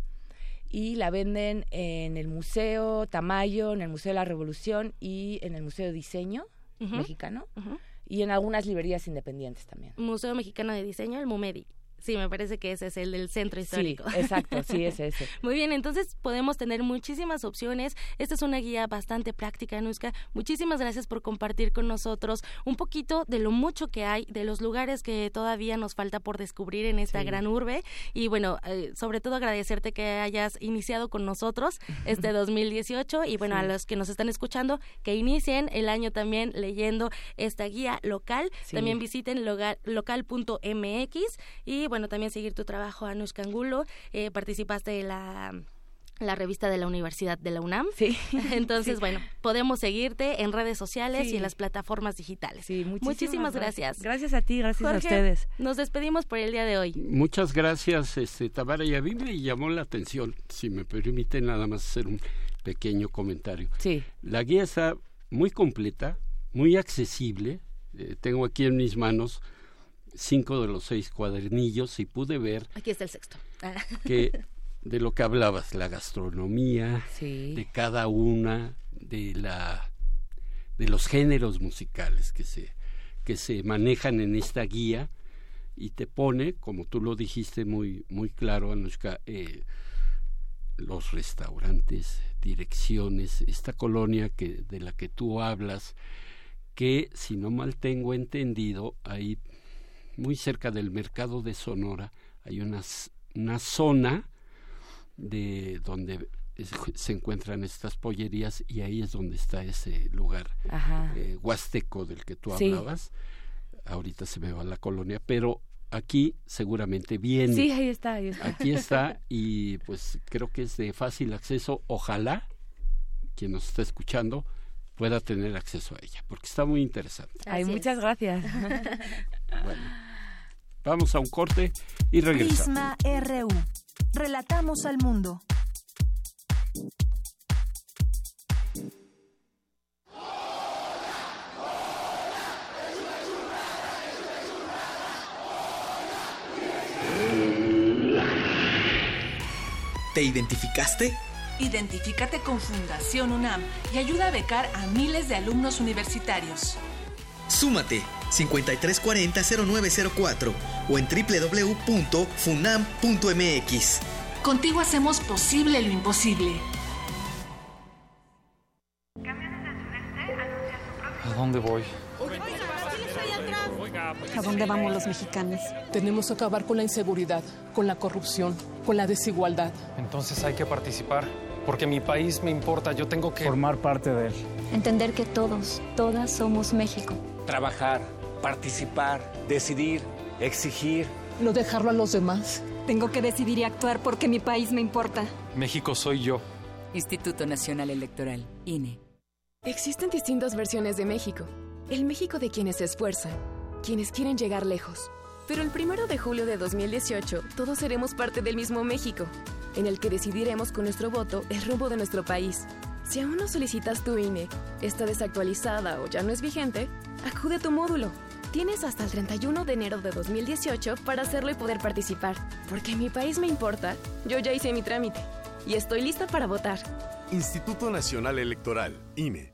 y la venden en el Museo Tamayo, en el Museo de la Revolución y en el Museo de Diseño Mexicano. Y en algunas librerías independientes también. Museo Mexicano de Diseño, el MUMEDI. Sí, me parece que ese es el del centro histórico. Sí, exacto, sí, es ese. Muy bien, entonces podemos tener muchísimas opciones. Esta es una guía bastante práctica, Nuska. Muchísimas gracias por compartir con nosotros un poquito de lo mucho que hay, de los lugares que todavía nos falta por descubrir en esta gran urbe. Y bueno, eh, sobre todo agradecerte que hayas iniciado con nosotros este 2018 y bueno, a los que nos están escuchando, que inicien el año también leyendo esta guía local. También visiten local.mx y bueno, también seguir tu trabajo, Anushka Angulo. Eh, participaste de la la revista de la Universidad de la UNAM. Sí. Entonces, bueno, podemos seguirte en redes sociales y en las plataformas digitales. Sí, muchísimas, gracias. gracias. a ti, gracias a ustedes. Nos despedimos por el día de hoy. Muchas gracias, este Tabara. Y a mí me llamó la atención, si me permite nada más hacer un pequeño comentario. Sí. La guía está muy completa, muy accesible. Eh, tengo aquí en mis manos cinco de los seis cuadernillos y pude ver... Aquí está el sexto. que de lo que hablabas, la gastronomía, de cada una de la de los géneros musicales que se que se manejan en esta guía y te pone, como tú lo dijiste muy muy claro, Anushka, eh, los restaurantes, direcciones, esta colonia que de la que tú hablas, que si no mal tengo entendido, ahí muy cerca del mercado de Sonora, hay una, una zona de donde se encuentran estas pollerías y ahí es donde está ese lugar eh, huasteco del que tú hablabas. Ahorita se me va la colonia, pero aquí seguramente viene. Sí, ahí está, ahí está. Aquí está y pues creo que es de fácil acceso. Ojalá quien nos está escuchando pueda tener acceso a ella, porque está muy interesante. Ay, muchas gracias. bueno, vamos a un corte y regresamos. Prisma RU. Relatamos al mundo. ¿Te identificaste? Identifícate con Fundación UNAM y ayuda a becar a miles de alumnos universitarios. Súmate 5340-0904 o en www.funam.mx. Contigo hacemos posible lo imposible. ¿A dónde voy? ¿A dónde vamos los mexicanos? Tenemos que acabar con la inseguridad, con la corrupción, con la desigualdad. Entonces hay que participar, porque mi país me importa, yo tengo que... Formar parte de él. Entender que todos, todas somos México. Trabajar, participar, decidir, exigir. No dejarlo a los demás. Tengo que decidir y actuar porque mi país me importa. México soy yo. Instituto Nacional Electoral, INE. Existen distintas versiones de México. El México de quienes se esfuerzan, quienes quieren llegar lejos. Pero el primero de julio de 2018, todos seremos parte del mismo México, en el que decidiremos con nuestro voto el rumbo de nuestro país. Si aún no solicitas tu INE, está desactualizada o ya no es vigente, acude a tu módulo. Tienes hasta el 31 de enero de 2018 para hacerlo y poder participar. Porque mi país me importa, yo ya hice mi trámite y estoy lista para votar. Instituto Nacional Electoral, INE.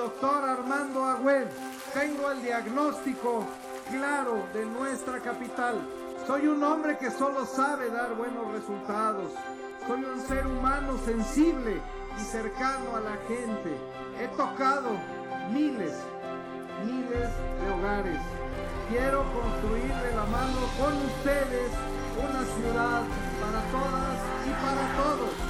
Doctor Armando Agüed. Tengo el diagnóstico claro de nuestra capital. Soy un hombre que solo sabe dar buenos resultados. Soy un ser humano sensible y cercano a la gente. He tocado miles, miles de hogares. Quiero construir de la mano con ustedes una ciudad para todas y para todos.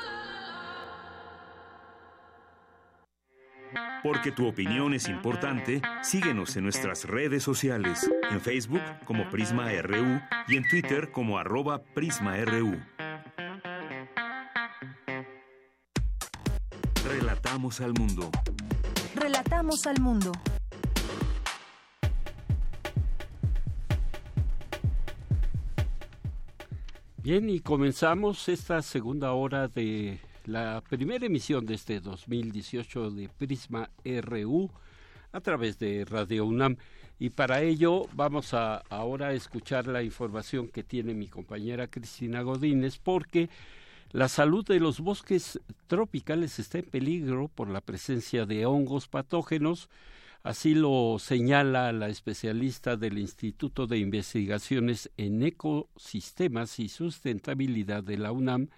Porque tu opinión es importante, síguenos en nuestras redes sociales, en Facebook como Prisma RU y en Twitter como arroba PrismaRU. Relatamos al mundo. Relatamos al mundo. Bien, y comenzamos esta segunda hora de la primera emisión de este 2018 de Prisma RU a través de Radio UNAM. Y para ello vamos a ahora escuchar la información que tiene mi compañera Cristina Godínez, porque la salud de los bosques tropicales está en peligro por la presencia de hongos patógenos. Así lo señala la especialista del Instituto de Investigaciones en Ecosistemas y Sustentabilidad de la UNAM.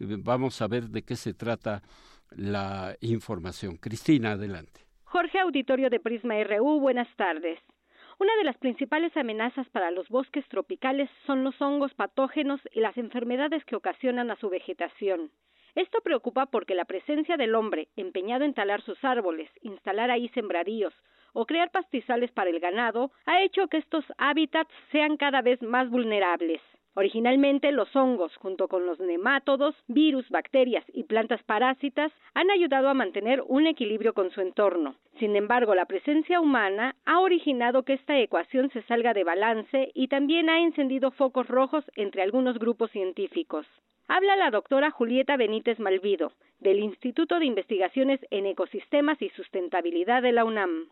Vamos a ver de qué se trata la información. Cristina, adelante. Jorge Auditorio de Prisma RU, buenas tardes. Una de las principales amenazas para los bosques tropicales son los hongos patógenos y las enfermedades que ocasionan a su vegetación. Esto preocupa porque la presencia del hombre, empeñado en talar sus árboles, instalar ahí sembradíos o crear pastizales para el ganado, ha hecho que estos hábitats sean cada vez más vulnerables. Originalmente los hongos, junto con los nemátodos, virus, bacterias y plantas parásitas, han ayudado a mantener un equilibrio con su entorno. Sin embargo, la presencia humana ha originado que esta ecuación se salga de balance y también ha encendido focos rojos entre algunos grupos científicos. Habla la doctora Julieta Benítez Malvido, del Instituto de Investigaciones en Ecosistemas y Sustentabilidad de la UNAM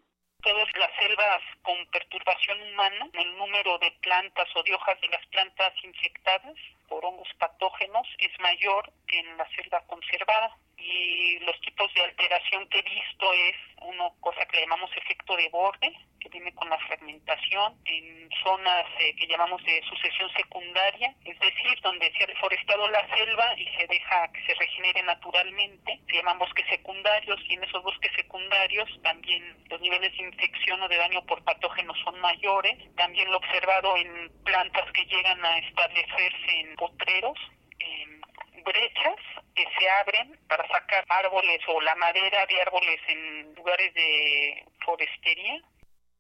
las selvas con perturbación humana, el número de plantas o de hojas de las plantas infectadas por hongos patógenos es mayor que en la selva conservada. Y los tipos de alteración que he visto es una cosa que le llamamos efecto de borde, que viene con la fragmentación en zonas eh, que llamamos de sucesión secundaria, es decir, donde se ha deforestado la selva y se deja que se regenere naturalmente, se llaman bosques secundarios y en esos bosques secundarios también los niveles de infección o de daño por patógenos son mayores, también lo observado en plantas que llegan a establecerse en potreros, en brechas que se abren para sacar árboles o la madera de árboles en lugares de forestería.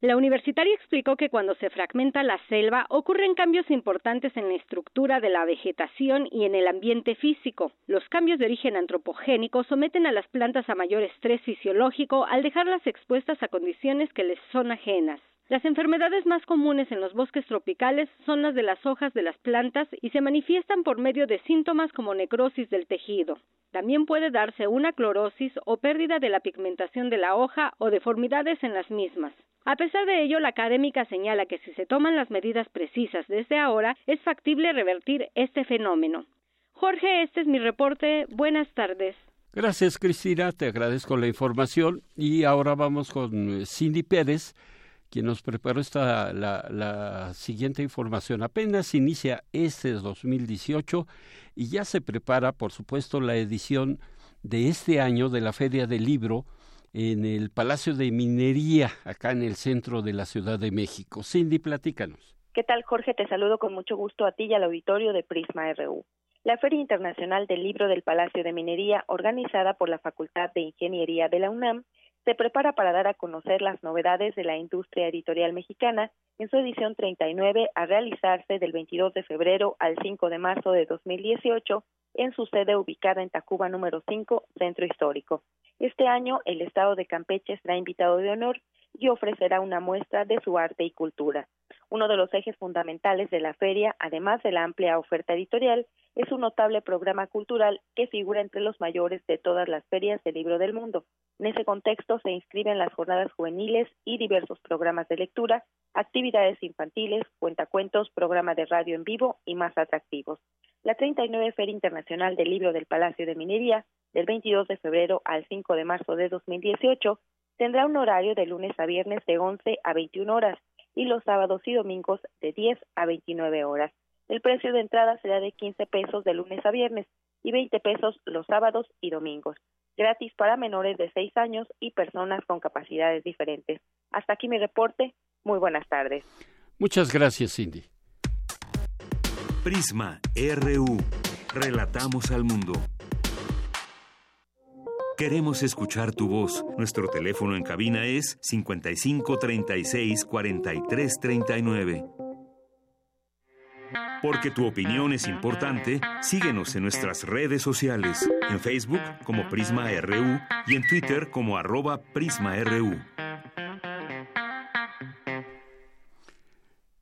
La universitaria explicó que cuando se fragmenta la selva ocurren cambios importantes en la estructura de la vegetación y en el ambiente físico. Los cambios de origen antropogénico someten a las plantas a mayor estrés fisiológico al dejarlas expuestas a condiciones que les son ajenas. Las enfermedades más comunes en los bosques tropicales son las de las hojas de las plantas y se manifiestan por medio de síntomas como necrosis del tejido. También puede darse una clorosis o pérdida de la pigmentación de la hoja o deformidades en las mismas. A pesar de ello, la académica señala que si se toman las medidas precisas desde ahora, es factible revertir este fenómeno. Jorge, este es mi reporte. Buenas tardes. Gracias, Cristina. Te agradezco la información. Y ahora vamos con Cindy Pérez, quien nos preparó esta, la, la siguiente información. Apenas inicia este 2018 y ya se prepara, por supuesto, la edición de este año de la Feria del Libro en el Palacio de Minería, acá en el centro de la Ciudad de México. Cindy, platícanos. ¿Qué tal, Jorge? Te saludo con mucho gusto a ti y al auditorio de Prisma RU. La Feria Internacional del Libro del Palacio de Minería, organizada por la Facultad de Ingeniería de la UNAM, se prepara para dar a conocer las novedades de la industria editorial mexicana en su edición 39 a realizarse del 22 de febrero al 5 de marzo de 2018 en su sede ubicada en Tacuba número 5, Centro Histórico. Este año el estado de Campeche será invitado de honor y ofrecerá una muestra de su arte y cultura. Uno de los ejes fundamentales de la feria, además de la amplia oferta editorial, es un notable programa cultural que figura entre los mayores de todas las ferias de libro del mundo. En ese contexto se inscriben las jornadas juveniles y diversos programas de lectura, actividades infantiles, cuentacuentos, programa de radio en vivo y más atractivos. La 39 Feria Internacional del Libro del Palacio de Minería, del 22 de febrero al 5 de marzo de 2018, tendrá un horario de lunes a viernes de 11 a 21 horas y los sábados y domingos de 10 a 29 horas. El precio de entrada será de 15 pesos de lunes a viernes y 20 pesos los sábados y domingos. Gratis para menores de 6 años y personas con capacidades diferentes. Hasta aquí mi reporte. Muy buenas tardes. Muchas gracias, Cindy. Prisma RU. Relatamos al mundo. Queremos escuchar tu voz. Nuestro teléfono en cabina es 55 36 43 39. Porque tu opinión es importante, síguenos en nuestras redes sociales, en Facebook como Prisma RU y en Twitter como arroba PrismaRU.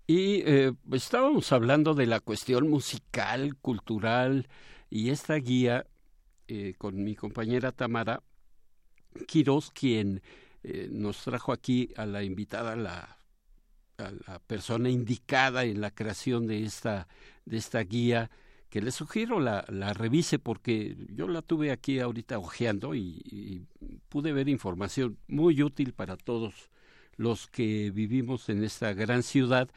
Y eh, estábamos hablando de la cuestión musical, cultural, y esta guía eh, con mi compañera Tamara Quiroz, quien eh, nos trajo aquí a la invitada, la, a la persona indicada en la creación de esta, de esta guía, que le sugiero la, revise porque yo la tuve aquí ahorita ojeando y, y pude ver información muy útil para todos los que vivimos en esta gran ciudad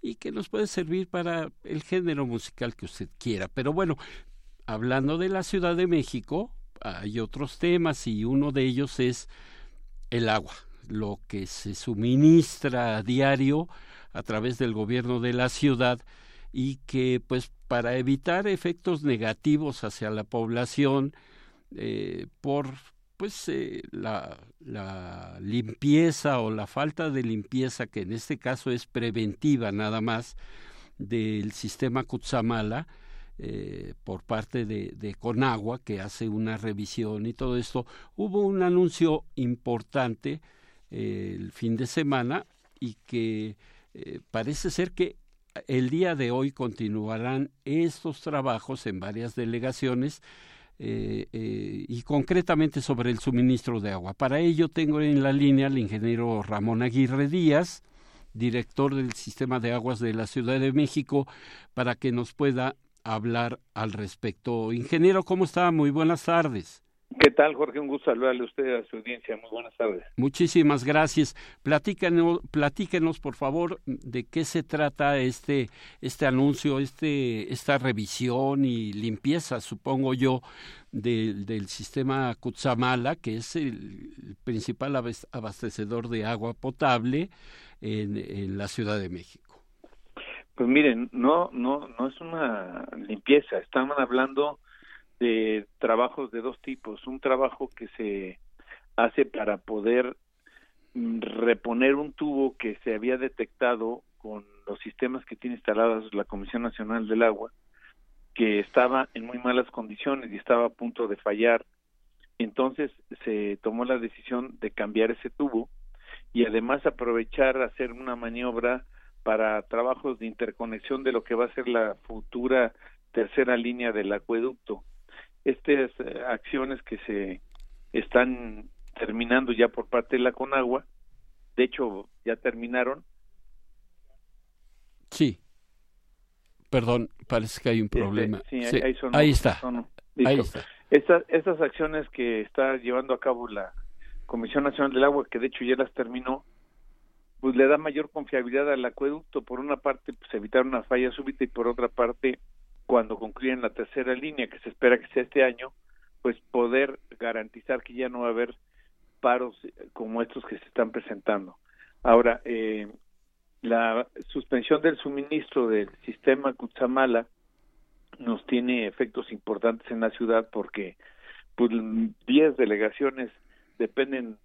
y que nos puede servir para el género musical que usted quiera. Pero bueno, hablando de la Ciudad de México, hay otros temas y uno de ellos es el agua, lo que se suministra a diario a través del gobierno de la ciudad y que pues para evitar efectos negativos hacia la población eh, por pues eh, la, la limpieza o la falta de limpieza que en este caso es preventiva nada más del sistema Kutsamala eh, por parte de, Conagua, que hace una revisión y todo esto, hubo un anuncio importante eh, el fin de semana y que eh, parece ser que el día de hoy continuarán estos trabajos en varias delegaciones y concretamente sobre el suministro de agua. Para ello tengo en la línea al ingeniero Ramón Aguirre Díaz, director del Sistema de Aguas de la Ciudad de México, para que nos pueda hablar al respecto. Ingeniero, ¿cómo está? Muy buenas tardes. ¿Qué tal, Jorge? Un gusto saludarle a usted a su audiencia. Muy buenas tardes. Muchísimas gracias. Platícanos, platíquenos, por favor, de qué se trata este, este anuncio, este, esta revisión y limpieza, supongo yo, del, del sistema Kutsamala, que es el principal abastecedor de agua potable en, en la Ciudad de México. Pues miren, no, no, no es una limpieza. Estaban hablando de trabajos de dos tipos. Un trabajo que se hace para poder mm, reponer un tubo que se había detectado con los sistemas que tiene instalados la Comisión Nacional del Agua, que estaba en muy malas condiciones y estaba a punto de fallar. Entonces se tomó la decisión de cambiar ese tubo y además aprovechar hacer una maniobra para trabajos de interconexión de lo que va a ser la futura tercera línea del acueducto. Estas eh, acciones que se están terminando ya por parte de la Conagua, de hecho ya terminaron. Sí. Perdón, parece que hay un problema. Este, sí, Sí, ahí, sonó, ahí está. sonó. Ahí está. Estas, estas acciones que está llevando a cabo la Comisión Nacional del Agua, que de hecho ya las terminó, pues le da mayor confiabilidad al acueducto. Por una parte, pues evitar una falla súbita y por otra parte, cuando concluyan la tercera línea, que se espera que sea este año, pues poder garantizar que ya no va a haber paros eh, como estos que se están presentando. Ahora, eh, la suspensión del suministro del sistema Cutzamala nos tiene efectos importantes en la ciudad porque pues 10 delegaciones dependen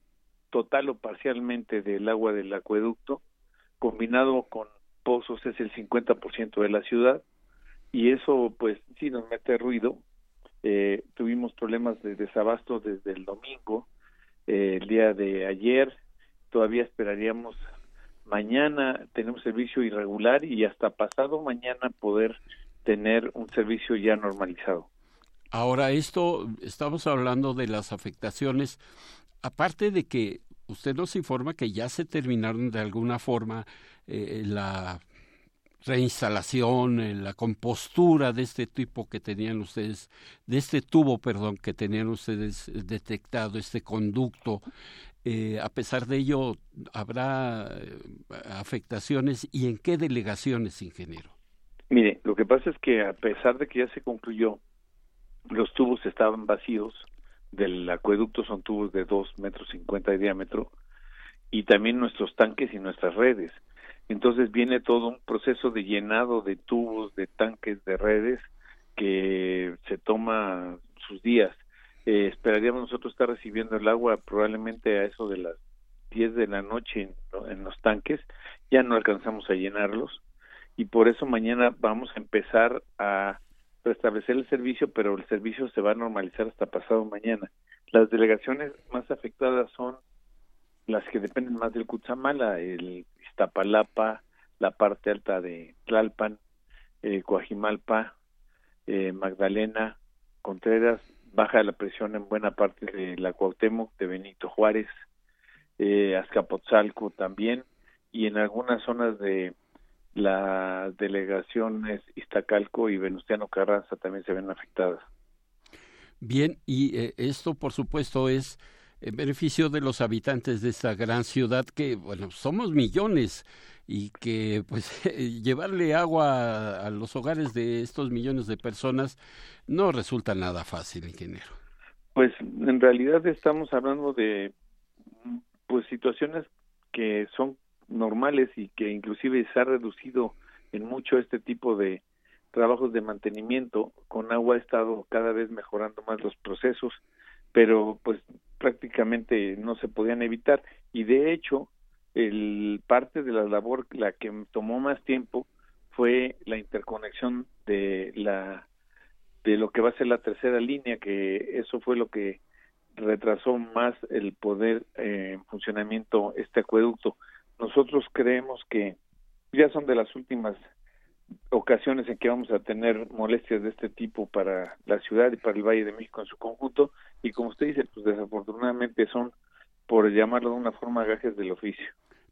total o parcialmente del agua del acueducto, combinado con pozos es el 50% de la ciudad y eso pues sí nos mete ruido. Eh, tuvimos problemas de desabasto desde el domingo, eh, el día de ayer, todavía esperaríamos mañana tenemos servicio irregular y hasta pasado mañana poder tener un servicio ya normalizado. Ahora, esto, estamos hablando de las afectaciones, aparte de que usted nos informa que ya se terminaron de alguna forma eh, la reinstalación, eh, la compostura de este tipo que tenían ustedes, de este tubo, perdón, que tenían ustedes detectado, este conducto. Eh, a pesar de ello, ¿habrá eh, afectaciones y en qué delegaciones, ingeniero? Mire, lo que pasa es que a pesar de que ya se concluyó, los tubos estaban vacíos, del acueducto son tubos de dos metros cincuenta de diámetro, y también nuestros tanques y nuestras redes. Entonces viene todo un proceso de llenado de tubos, de tanques, de redes, que se toma sus días. Eh, esperaríamos nosotros estar recibiendo el agua probablemente a eso de las 10 de la noche en los tanques, ya no alcanzamos a llenarlos y por eso mañana vamos a empezar a restablecer el servicio, pero el servicio se va a normalizar hasta pasado mañana. Las delegaciones más afectadas son las que dependen más del Cutzamala, el Iztapalapa, la parte alta de Tlalpan, eh, Coajimalpa, eh, Magdalena, Contreras, baja la presión en buena parte de la Cuauhtémoc, de Benito Juárez, eh, Azcapotzalco también, y en algunas zonas de las delegaciones Iztacalco y Venustiano Carranza también se ven afectadas. Bien, y eh, esto por supuesto es en beneficio de los habitantes de esta gran ciudad que, bueno, somos millones y que pues llevarle agua a, a los hogares de estos millones de personas no resulta nada fácil, ingeniero. Pues en realidad estamos hablando de pues situaciones que son normales y que inclusive se ha reducido en mucho este tipo de trabajos de mantenimiento. Con agua ha estado cada vez mejorando más los procesos, pero pues prácticamente no se podían evitar y de hecho el parte de la labor la que tomó más tiempo fue la interconexión de la de lo que va a ser la tercera línea que eso fue lo que retrasó más el poder eh, en funcionamiento este acueducto nosotros creemos que ya son de las últimas ocasiones en que vamos a tener molestias de este tipo para la ciudad y para el Valle de México en su conjunto y como usted dice, pues desafortunadamente son, por llamarlo de una forma, gajes del oficio.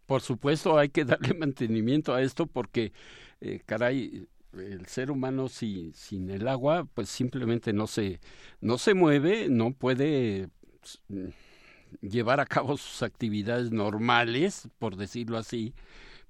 Por supuesto, hay que darle mantenimiento a esto porque, eh, caray, el ser humano sin, sin el agua, pues simplemente no se, no se mueve, no puede llevar a cabo sus actividades normales, por decirlo así,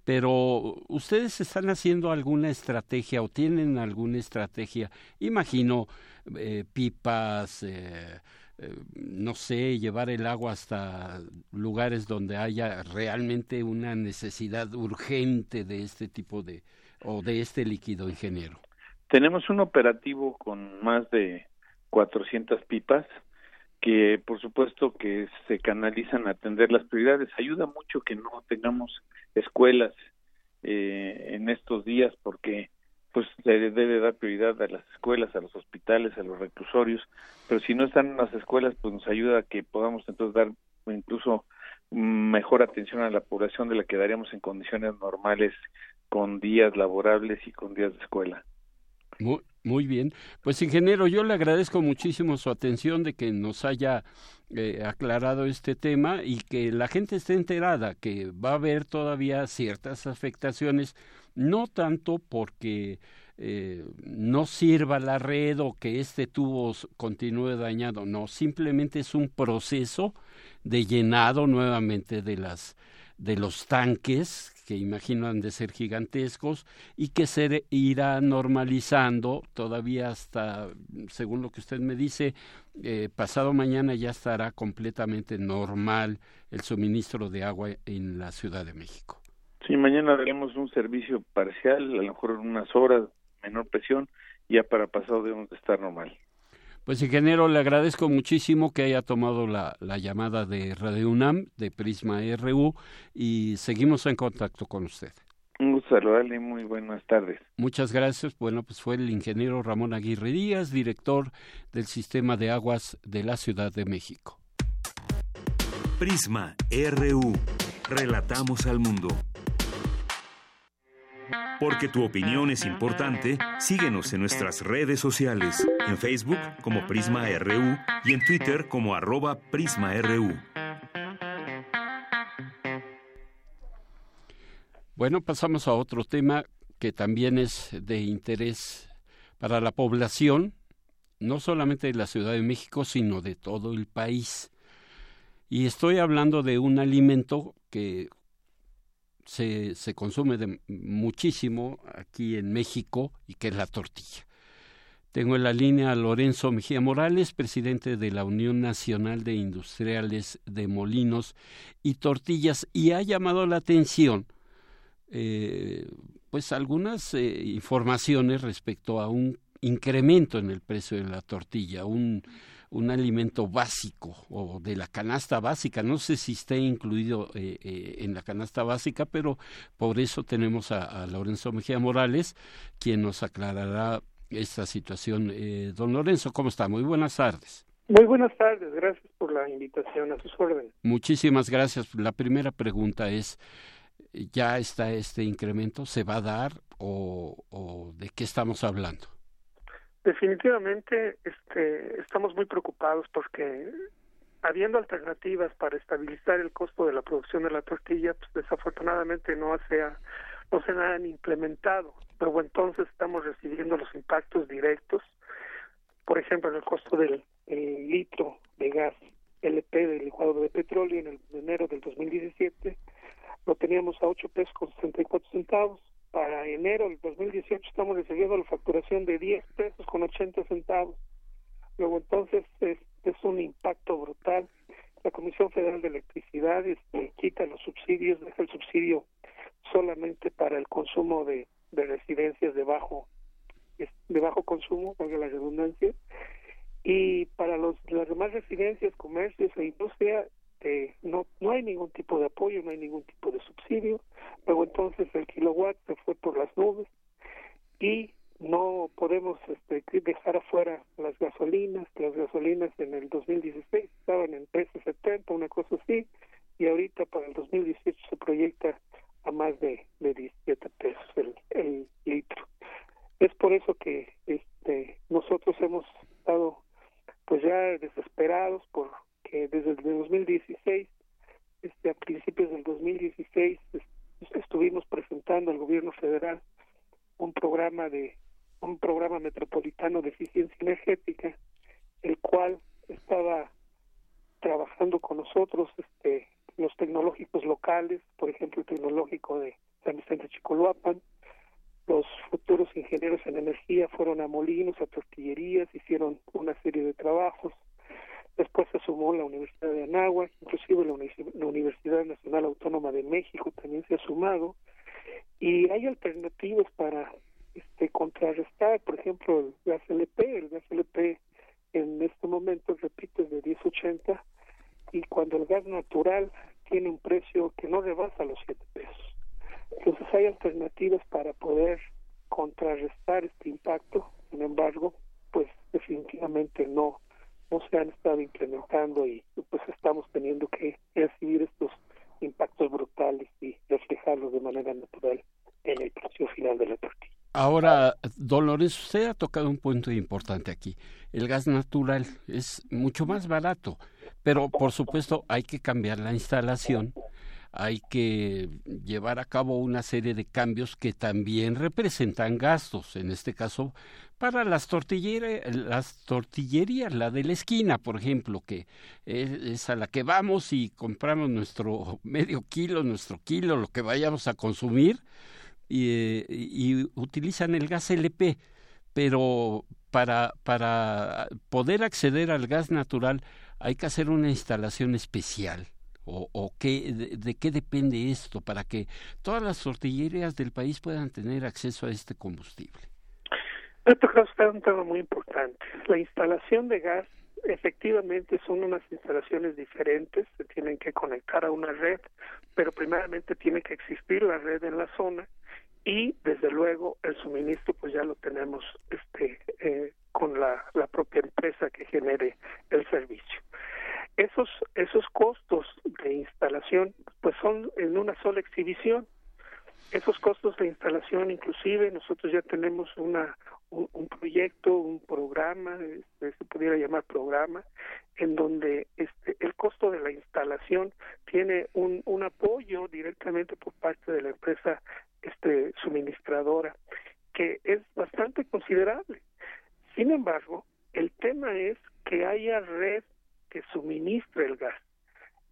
pero ustedes están haciendo alguna estrategia o tienen alguna estrategia, imagino eh, pipas, eh, eh, no sé, llevar el agua hasta lugares donde haya realmente una necesidad urgente de este tipo de o de este líquido ingeniero. Tenemos un operativo con más de 400 pipas que por supuesto que se canalizan a atender las prioridades. Ayuda mucho que no tengamos escuelas eh, en estos días porque pues se debe dar prioridad a las escuelas, a los hospitales, a los reclusorios, pero si no están en las escuelas, pues nos ayuda a que podamos entonces dar incluso mejor atención a la población de la que daríamos en condiciones normales con días laborables y con días de escuela. Muy bien. Pues ingeniero, yo le agradezco muchísimo su atención de que nos haya eh, aclarado este tema y que la gente esté enterada que va a haber todavía ciertas afectaciones, no tanto porque eh, no sirva la red o que este tubo continúe dañado, no, simplemente es un proceso de llenado nuevamente de las de los tanques que imagino de ser gigantescos y que se irá normalizando todavía hasta, según lo que usted me dice, eh, pasado mañana ya estará completamente normal el suministro de agua en la Ciudad de México. Sí, mañana daremos un servicio parcial, a lo mejor en unas horas, menor presión, ya para pasado debemos de estar normal. Pues ingeniero, le agradezco muchísimo que haya tomado la, la, llamada de Radio UNAM, de Prisma RU, y seguimos en contacto con usted. Un gusto saludarle y muy buenas tardes. Muchas gracias. Bueno, pues fue el ingeniero Ramón Aguirre Díaz, director del Sistema de Aguas de la Ciudad de México. Prisma RU. Relatamos al mundo. Porque tu opinión es importante, síguenos en nuestras redes sociales, en Facebook como Prisma RU y en Twitter como arroba PrismaRU. Bueno, pasamos a otro tema que también es de interés para la población, no solamente de la Ciudad de México, sino de todo el país. Y estoy hablando de un alimento que se, se consume de muchísimo aquí en México y que es la tortilla. Tengo en la línea a Lorenzo Mejía Morales, presidente de la Unión Nacional de Industriales de Molinos y Tortillas, y ha llamado la atención eh, pues algunas eh, informaciones respecto a un incremento en el precio de la tortilla, un, un alimento básico o de la canasta básica. No sé si esté incluido eh, eh, en la canasta básica, pero por eso tenemos a, a, Lorenzo Mejía Morales, quien nos aclarará esta situación. Eh, don Lorenzo, ¿cómo está? Muy buenas tardes. Muy buenas tardes, gracias por la invitación, a sus órdenes. Muchísimas gracias. La primera pregunta es, ¿ya está este incremento? ¿Se va a dar o, o de qué estamos hablando? Definitivamente este, estamos muy preocupados porque habiendo alternativas para estabilizar el costo de la producción de la tortilla, pues desafortunadamente no se, ha, no se han implementado. Luego entonces estamos recibiendo los impactos directos, por ejemplo, en el costo del el litro de gas LP del licuado de petróleo en el enero del 2017 lo teníamos a 8 pesos con 64 centavos para enero del 2018 estamos recibiendo la facturación de 10 pesos con 80 centavos. Luego entonces es, un impacto brutal. La Comisión Federal de Electricidad este, quita los subsidios, deja el subsidio solamente para el consumo de, de residencias de bajo de bajo consumo, valga la redundancia, y para los las demás residencias, comercios e industria eh, no no hay ningún tipo de apoyo, no hay ningún tipo de subsidio. Luego entonces el kilowatt se fue por las nubes y no podemos este, dejar afuera las gasolinas. Las gasolinas en el 2016 estaban en 13.70, una cosa así, y ahorita para el 2018 se proyecta a más de, de 17 pesos el, el litro. Es por eso que este, nosotros hemos estado pues ya desesperados por que desde el 2016, este, a principios del 2016, estuvimos presentando al gobierno federal un programa de un programa metropolitano de eficiencia energética, el cual estaba trabajando con nosotros este, los tecnológicos locales, por ejemplo, el tecnológico de San Vicente Chicoloapan, los futuros ingenieros en energía fueron a molinos, a tortillerías, hicieron una serie de trabajos, Después se sumó la Universidad de Anáhuac, inclusive la, Universidad Nacional Autónoma de México también se ha sumado. Y hay alternativas para este, contrarrestar, por ejemplo, el gas LP. El gas LP en este momento, repito, es de 10.80 y cuando el gas natural tiene un precio que no rebasa los 7 pesos. Entonces hay alternativas para poder contrarrestar este impacto, sin embargo, pues definitivamente no no se han estado implementando y pues estamos teniendo que recibir estos impactos brutales y reflejarlos de manera natural en el precio final de la tortilla. Ahora, Dolores, usted ha tocado un punto importante aquí. El gas natural es mucho más barato, pero por supuesto hay que cambiar la instalación hay que llevar a cabo una serie de cambios que también representan gastos, en este caso para las las tortillerías, la de la esquina, por ejemplo, que es, a la que vamos y compramos nuestro medio kilo, nuestro kilo, lo que vayamos a consumir, y, y utilizan el gas LP, pero para poder acceder al gas natural hay que hacer una instalación especial o, qué, de, qué depende esto para que todas las tortillerías del país puedan tener acceso a este combustible? Creo que es un tema muy importante. La instalación de gas efectivamente son unas instalaciones diferentes, se tienen que conectar a una red, pero primeramente tiene que existir la red en la zona y desde luego el suministro pues ya lo tenemos este eh, con la propia empresa que genere el servicio esos esos costos de instalación pues son en una sola exhibición. Esos costos de instalación inclusive nosotros ya tenemos una un, proyecto un programa este, se pudiera llamar programa en donde este el costo de la instalación tiene un, un apoyo directamente por parte de la empresa este suministradora que es bastante considerable. Sin embargo el tema es que haya red que suministre el gas.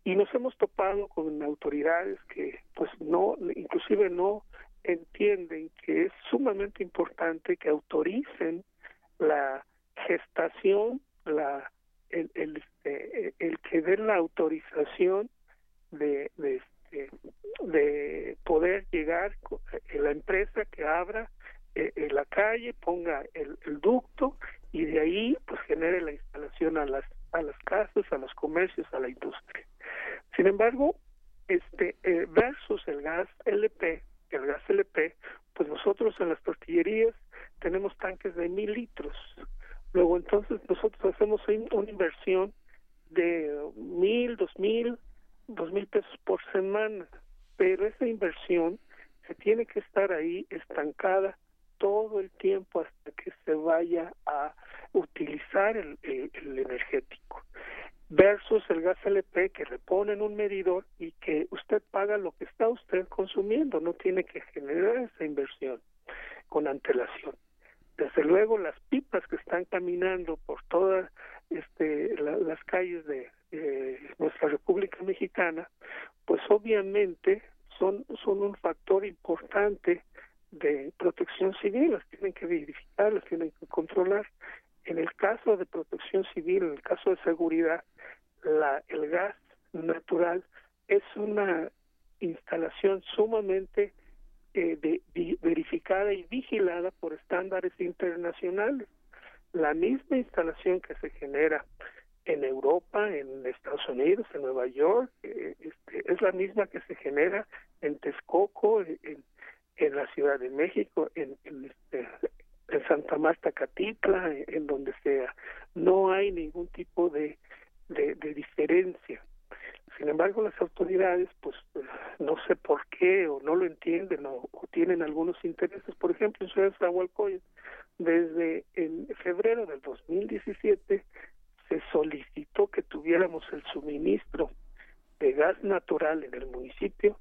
Y nos hemos topado con autoridades que pues no, inclusive no entienden que es sumamente importante que autoricen la gestación, la el, el, este, el que den la autorización de, de, este, de poder llegar en la empresa que abra eh, en la calle, ponga el, el ducto y de ahí pues genere la instalación a las a las casas, a los comercios, a la industria. Sin embargo, este eh, versus el gas LP, el gas LP, pues nosotros en las tortillerías tenemos tanques de mil litros. Luego entonces nosotros hacemos una inversión de mil, dos mil, dos mil pesos por semana, pero esa inversión se tiene que estar ahí estancada todo el tiempo hasta que se vaya a utilizar el, el, energético versus el gas LP que le ponen un medidor y que usted paga lo que está usted consumiendo, no tiene que generar esa inversión con antelación. Desde luego las pipas que están caminando por todas este, las calles de nuestra República Mexicana, pues obviamente son, son un factor importante de protección civil, las tienen que verificar, las tienen que controlar. En el caso de protección civil, en el caso de seguridad, la, el gas natural es una instalación sumamente eh, de, verificada y vigilada por estándares internacionales. La misma instalación que se genera en Europa, en Estados Unidos, en Nueva York, eh, este, es la misma que se genera en Texcoco, en, la Ciudad de México, en, en, este, en Santa Marta, Catitla, en, donde sea. No hay ningún tipo de, de, diferencia. Sin embargo, las autoridades, pues, no sé por qué, o no lo entienden, o, tienen algunos intereses. Por ejemplo, en Ciudad de desde en febrero del 2017 se solicitó que tuviéramos el suministro de gas natural en el municipio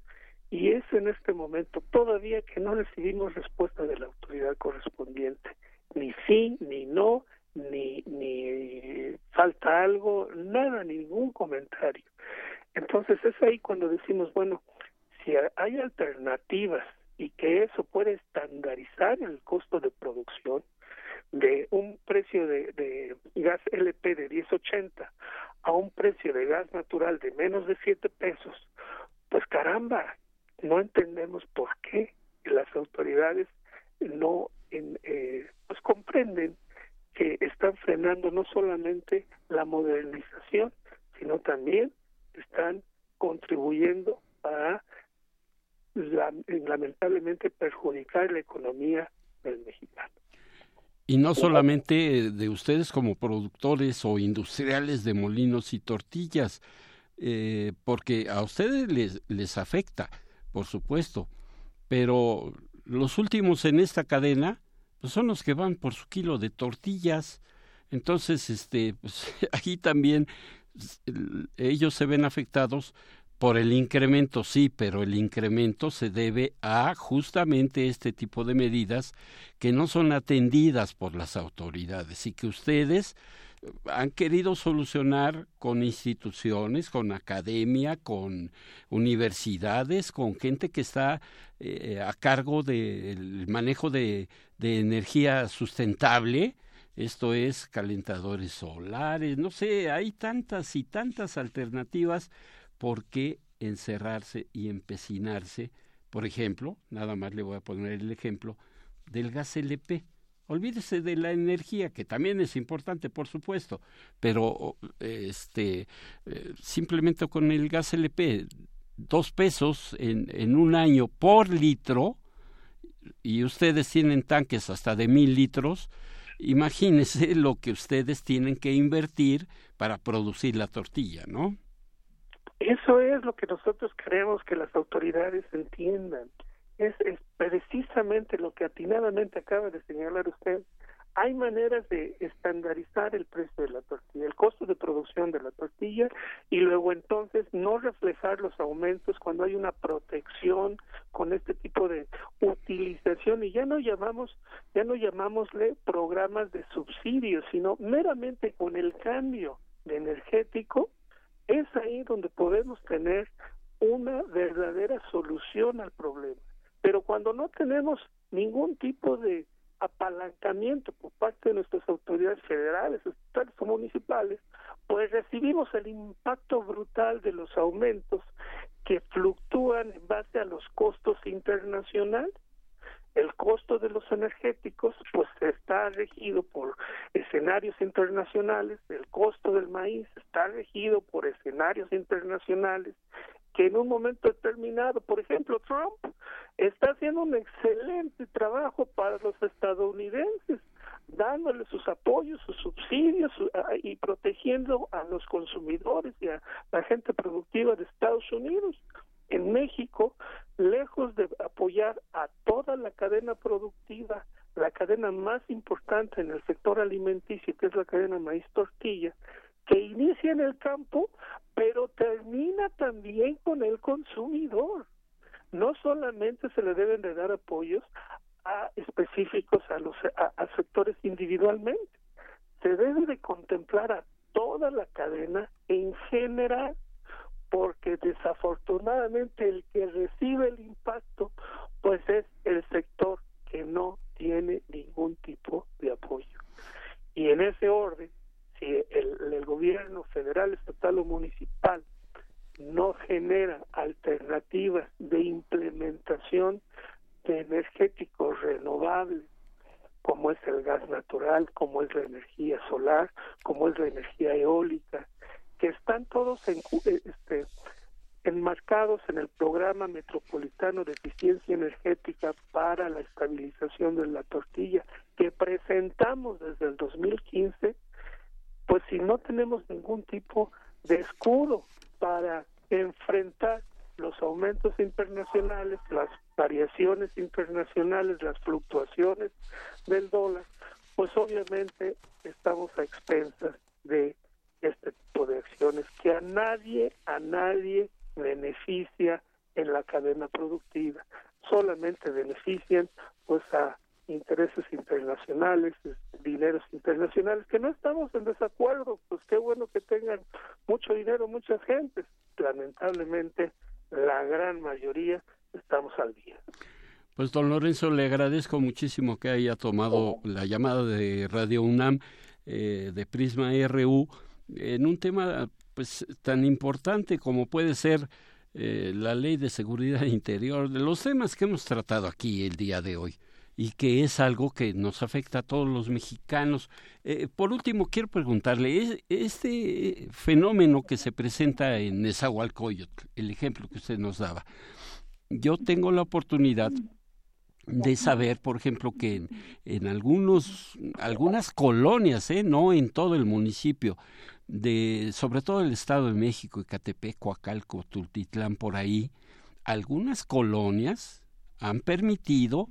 y es en este momento todavía que no recibimos respuesta de la autoridad correspondiente, ni sí, ni no, ni, ni falta algo, nada, ningún comentario. Entonces es ahí cuando decimos, bueno, si hay alternativas y que eso puede estandarizar el costo de producción de un precio de, de gas LP de 10.80 a un precio de gas natural de menos de 7 pesos, pues caramba, no entendemos por qué las autoridades no eh, pues comprenden que están frenando no solamente la modernización, sino también están contribuyendo a lamentablemente perjudicar la economía del mexicano. Y no solamente de ustedes como productores o industriales de molinos y tortillas, eh, porque a ustedes les, les afecta, por supuesto, pero los últimos en esta cadena pues son los que van por su kilo de tortillas. Entonces, este, pues, ahí también ellos se ven afectados por el incremento, sí, pero el incremento se debe a justamente este tipo de medidas que no son atendidas por las autoridades y que ustedes han querido solucionar con instituciones, con academia, con universidades, con gente que está eh, a cargo del manejo de, de energía sustentable, esto es calentadores solares, no sé, hay tantas y tantas alternativas por qué encerrarse y empecinarse, por ejemplo, nada más le voy a poner el ejemplo del gas LP. Olvídese de la energía, que también es importante, por supuesto, pero este eh, simplemente con el gas LP, dos pesos en, en un año por litro, y ustedes tienen tanques hasta de mil litros, imagínense lo que ustedes tienen que invertir para producir la tortilla, ¿no? Eso es lo que nosotros queremos que las autoridades entiendan. Es, precisamente lo que atinadamente acaba de señalar usted. Hay maneras de estandarizar el precio de la tortilla, el costo de producción de la tortilla y luego entonces no reflejar los aumentos cuando hay una protección con este tipo de utilización y ya no llamamos ya no llamámosle programas de subsidios, sino meramente con el cambio de energético es ahí donde podemos tener una verdadera solución al problema. Pero cuando no tenemos ningún tipo de apalancamiento por parte de nuestras autoridades federales, estatales o municipales, pues recibimos el impacto brutal de los aumentos que fluctúan en base a los costos internacionales el costo de los energéticos pues está regido por escenarios internacionales, el costo del maíz está regido por escenarios internacionales que en un momento determinado, por ejemplo, Trump está haciendo un excelente trabajo para los estadounidenses, dándole sus apoyos, sus subsidios y protegiendo a los consumidores y a la gente productiva de Estados Unidos. En México, lejos de apoyar a toda la cadena productiva, la cadena más importante en el sector alimenticio, que es la cadena maíz tortilla, que inicia en el campo, termina también con el consumidor. No solamente se le deben de dar apoyos a específicos a los sectores individualmente, se debe de contemplar a toda la cadena en general porque desafortunadamente el que recibe el impacto pues es el sector que no tiene ningún tipo de apoyo. Y en ese orden, si el, gobierno federal, estatal o municipal genera alternativas de implementación de energéticos renovables, como es el gas natural, como es la energía solar, como es la energía eólica, que están todos eh, este, enmarcados en el programa metropolitano de eficiencia energética para la estabilización de la tortilla que presentamos desde el 2015, pues si no tenemos ningún tipo de escudo para los aumentos internacionales, las variaciones internacionales, las fluctuaciones del dólar, pues obviamente estamos a expensas de este tipo de acciones que a nadie, a nadie beneficia en la cadena productiva, solamente benefician pues a intereses internacionales, dineros internacionales, que no estamos en desacuerdo, pues qué bueno que tengan mucho dinero muchas gentes, lamentablemente la gran mayoría estamos al día. Pues don Lorenzo, le agradezco muchísimo que haya tomado la llamada de Radio UNAM eh, de Prisma RU en un tema pues tan importante como puede ser eh, la ley de seguridad interior, de los temas que hemos tratado aquí el día de hoy. Y que es algo que nos afecta a todos los mexicanos. Eh, por último, quiero preguntarle, este fenómeno que se presenta en Nezahualcóyotl, el ejemplo que usted nos daba, yo tengo la oportunidad de saber, por ejemplo, que en, en algunos, algunas colonias, ¿eh? no en todo el municipio, de, sobre todo el Estado de México, Ecatepec, Coacalco, Tultitlán, por ahí, algunas colonias han permitido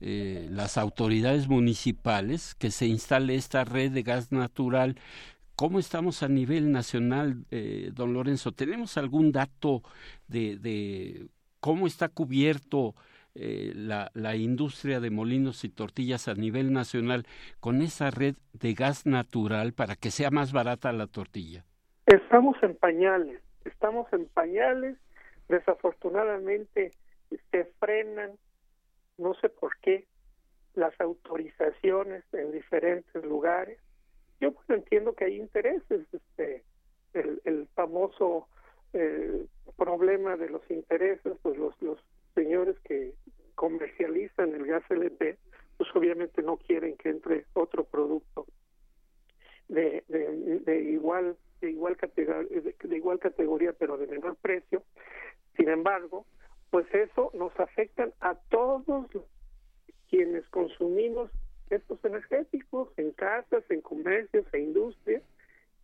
eh, las autoridades municipales que se instale esta red de gas natural. ¿Cómo estamos a nivel nacional, eh, don Lorenzo? ¿Tenemos algún dato de, de cómo está cubierto eh, la, la, industria de molinos y tortillas a nivel nacional con esa red de gas natural para que sea más barata la tortilla? Estamos en pañales, estamos en pañales. Desafortunadamente se frenan no sé por qué, las autorizaciones en diferentes lugares. Yo pues entiendo que hay intereses, este, el, famoso eh, problema de los intereses, pues los, los señores que comercializan el gas LP, pues obviamente no quieren que entre otro producto de, de igual de igual categoría de igual categoría pero de menor precio sin embargo pues eso nos afecta a todos quienes consumimos estos energéticos en casas, en comercios, e industrias,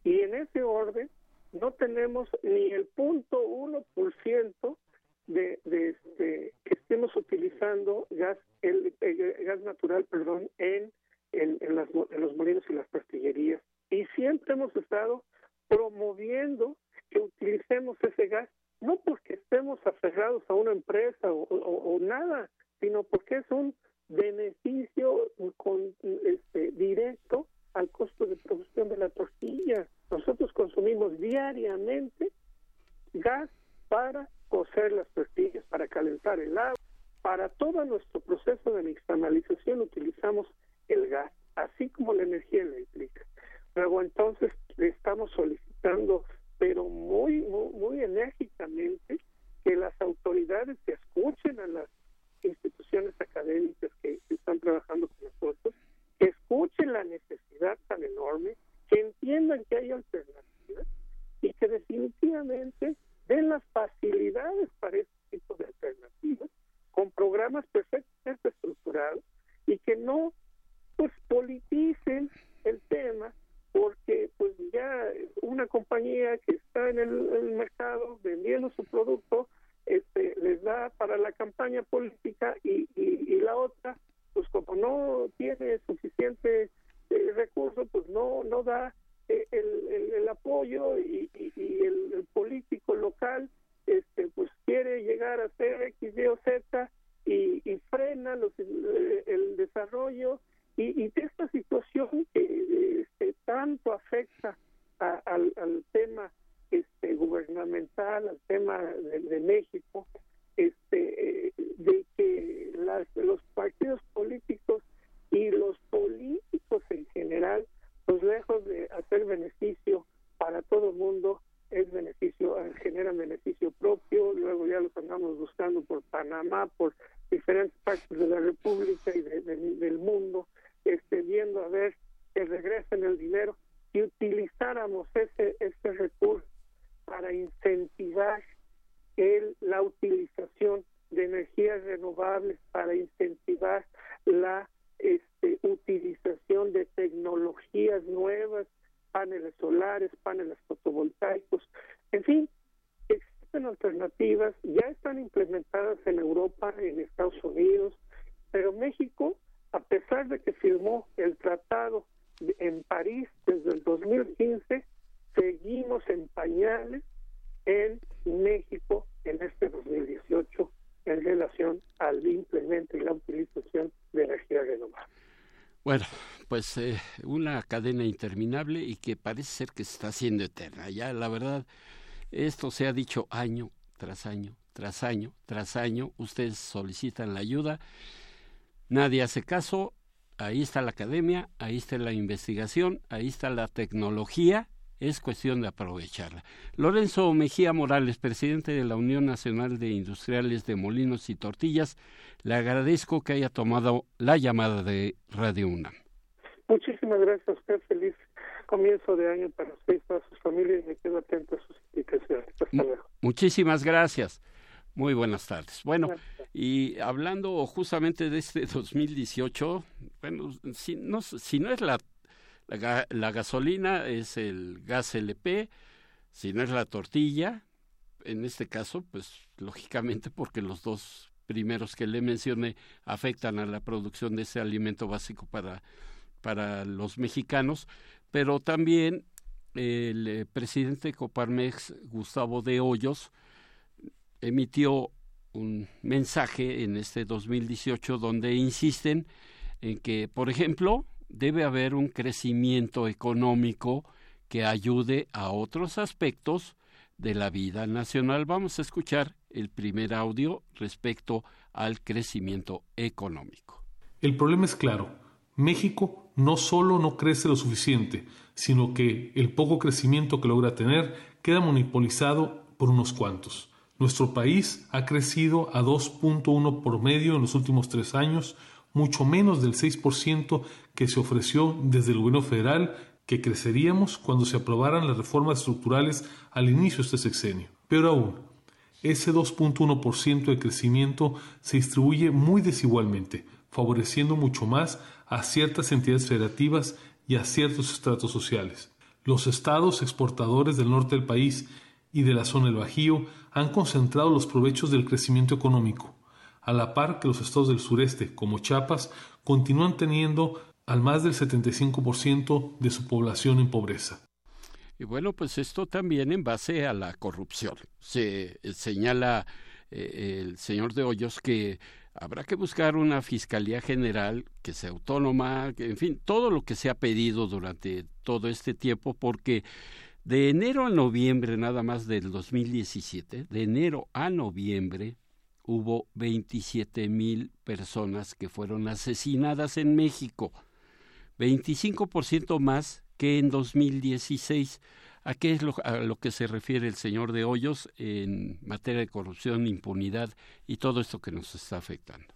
y en ese orden no tenemos ni el punto uno por ciento de, de este, que estemos utilizando gas el, el, gas natural perdón en en, en, las, en los molinos y las pastillerías. Y siempre hemos estado promoviendo que utilicemos ese gas no porque estemos aferrados a una empresa o, nada, sino porque es un beneficio con, este, directo al costo de producción de la tortilla. Nosotros consumimos diariamente gas para cocer las tortillas, para calentar el agua. Para todo nuestro proceso de nixtamalización utilizamos el gas, así como la energía eléctrica. Luego entonces le estamos solicitando pero muy, muy, muy enérgicamente que las autoridades se escuchen a las instituciones académicas que, que, están trabajando con nosotros, que escuchen la necesidad tan enorme, que entiendan que hay alternativas y que definitivamente den las facilidades para este tipo de alternativas con programas perfectamente estructurados y que no pues politicen el tema porque pues ya una compañía que está en el, mercado vendiendo su producto este, les da para la campaña política y, y, y la otra pues como no tiene suficiente eh, recurso pues no no da eh, el, el, el, apoyo y, y el, el, político local este pues quiere llegar a ser X, Y o Z y, y frena los, el, el desarrollo y, y esta situación que este, tanto afecta al, tema este, gubernamental, al tema de, de México, este, eh, de que las, los partidos políticos y los políticos en general, pues lejos de hacer beneficio para todo el mundo, es beneficio, generan beneficio propio, luego ya los andamos buscando por Panamá, por diferentes partes de la República y de, de, del mundo, este, viendo a ver que regresen el dinero y utilizáramos ese, ese recurso para incentivar el, la utilización de energías renovables, para incentivar la este, utilización de tecnologías nuevas, paneles solares, paneles fotovoltaicos, en fin, existen alternativas, ya están implementadas en Europa, en Estados Unidos, pero México, a pesar de que firmó el tratado en París desde el 2015, seguimos en pañales en México en este 2018 en relación al implemento y la utilización de energía renovable. Bueno, pues eh, una cadena interminable y que parece ser que se está haciendo eterna. Ya la verdad, esto se ha dicho año tras año, tras año, tras año. Ustedes solicitan la ayuda, nadie hace caso. Ahí está la academia, ahí está la investigación, ahí está la tecnología es cuestión de aprovecharla. Lorenzo Mejía Morales, presidente de la Unión Nacional de Industriales de Molinos y Tortillas, le agradezco que haya tomado la llamada de Radio UNAM. Muchísimas gracias a usted, feliz comienzo de año para usted y para su familia y me quedo atento a sus indicaciones. Hasta luego. Muchísimas gracias. Muy buenas tardes. Bueno, y hablando justamente de este 2018, bueno, si no, si no es la, la, gasolina, es el gas LP, si no es la tortilla, en este caso, pues lógicamente porque los dos primeros que le mencioné afectan a la producción de ese alimento básico para, para los mexicanos, pero también el eh, presidente Coparmex, Gustavo de Hoyos, emitió un mensaje en este 2018 donde insisten en que, por ejemplo, debe haber un crecimiento económico que ayude a otros aspectos de la vida nacional. Vamos a escuchar el primer audio respecto al crecimiento económico. El problema es claro. México no solo no crece lo suficiente, sino que el poco crecimiento que logra tener queda monopolizado por unos cuantos. Nuestro país ha crecido a 2.1 por medio en los últimos tres años, mucho menos del 6% que se ofreció desde el gobierno federal que creceríamos cuando se aprobaran las reformas estructurales al inicio de este sexenio. Pero aún, ese 2.1% de crecimiento se distribuye muy desigualmente, favoreciendo mucho más a ciertas entidades federativas y a ciertos estratos sociales. Los estados exportadores del norte del país y de la zona del Bajío han concentrado los provechos del crecimiento económico, a la par que los estados del sureste, como Chiapas, continúan teniendo al más del 75% de su población en pobreza. Y bueno, pues esto también en base a la corrupción. Se señala eh, el señor de Hoyos que habrá que buscar una fiscalía general que sea autónoma, en fin, todo lo que se ha pedido durante todo este tiempo, porque de enero a noviembre nada más del 2017, de enero a noviembre hubo 27 mil personas que fueron asesinadas en México, 25% más que en 2016. ¿A qué es lo, a lo que se refiere el señor de Hoyos en materia de corrupción, impunidad y todo esto que nos está afectando?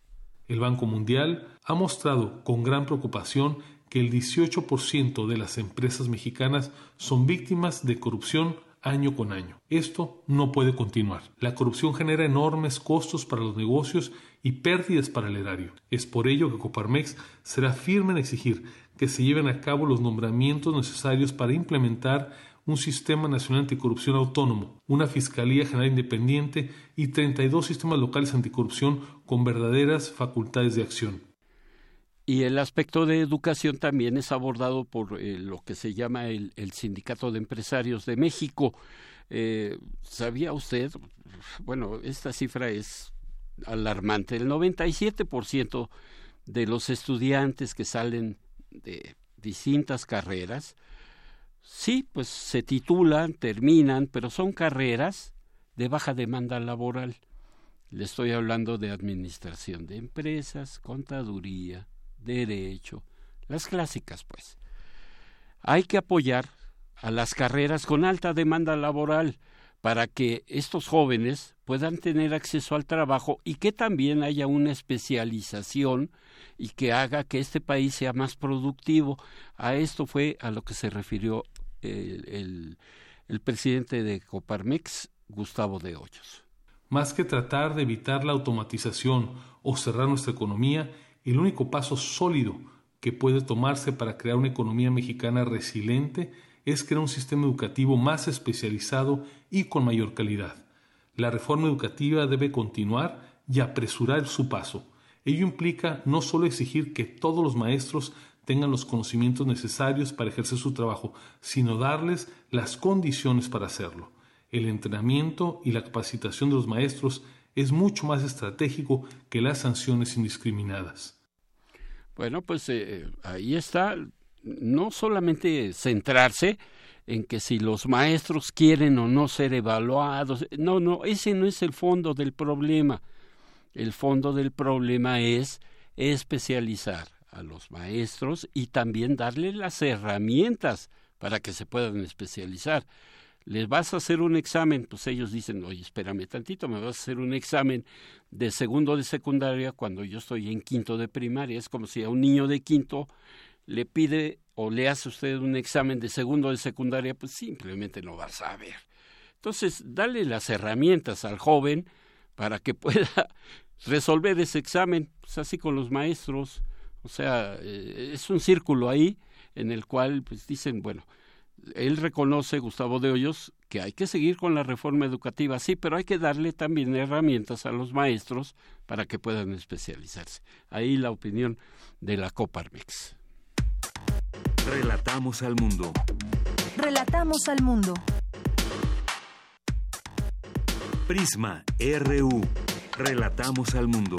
El Banco Mundial ha mostrado con gran preocupación que el 18% de las empresas mexicanas son víctimas de corrupción año con año. Esto no puede continuar. La corrupción genera enormes costos para los negocios y pérdidas para el erario. Es por ello que Coparmex será firme en exigir que se lleven a cabo los nombramientos necesarios para implementar un sistema nacional anticorrupción autónomo, una Fiscalía General Independiente y 32 sistemas locales anticorrupción con verdaderas facultades de acción. Y el aspecto de educación también es abordado por eh, lo que se llama el, el, Sindicato de Empresarios de México. Eh, ¿Sabía usted? Bueno, esta cifra es alarmante. El 97% de los estudiantes que salen de distintas carreras Sí, pues se titulan, terminan, pero son carreras de baja demanda laboral. Le estoy hablando de administración de empresas, contaduría, derecho, las clásicas, pues. Hay que apoyar a las carreras con alta demanda laboral para que estos jóvenes puedan tener acceso al trabajo y que también haya una especialización y que haga que este país sea más productivo. A esto fue a lo que se refirió el, el, presidente de Coparmex, Gustavo de Hoyos. Más que tratar de evitar la automatización o cerrar nuestra economía, el único paso sólido que puede tomarse para crear una economía mexicana resiliente es crear un sistema educativo más especializado y con mayor calidad. La reforma educativa debe continuar y apresurar su paso. Ello implica no solo exigir que todos los maestros tengan los conocimientos necesarios para ejercer su trabajo, sino darles las condiciones para hacerlo. El entrenamiento y la capacitación de los maestros es mucho más estratégico que las sanciones indiscriminadas. Bueno, pues eh, ahí está, no solamente centrarse en que si los maestros quieren o no ser evaluados, no, no, ese no es el fondo del problema. El fondo del problema es especializar a los maestros y también darles las herramientas para que se puedan especializar. Les vas a hacer un examen, pues ellos dicen, oye, espérame tantito, me vas a hacer un examen de segundo de secundaria cuando yo estoy en quinto de primaria. Es como si a un niño de quinto le pide o le hace usted un examen de segundo de secundaria, pues simplemente no va a saber. Entonces, dale las herramientas al joven para que pueda resolver ese examen, pues así con los maestros. O sea, eh, es un círculo ahí en el cual pues dicen, bueno, él reconoce, Gustavo de Hoyos, que hay que seguir con la reforma educativa, sí, pero hay que darle también herramientas a los maestros para que puedan especializarse. Ahí la opinión de la Coparmex. Relatamos al mundo. Relatamos al mundo. Prisma RU. Relatamos al mundo.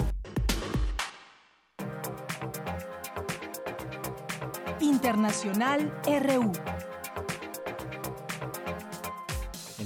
Internacional RU.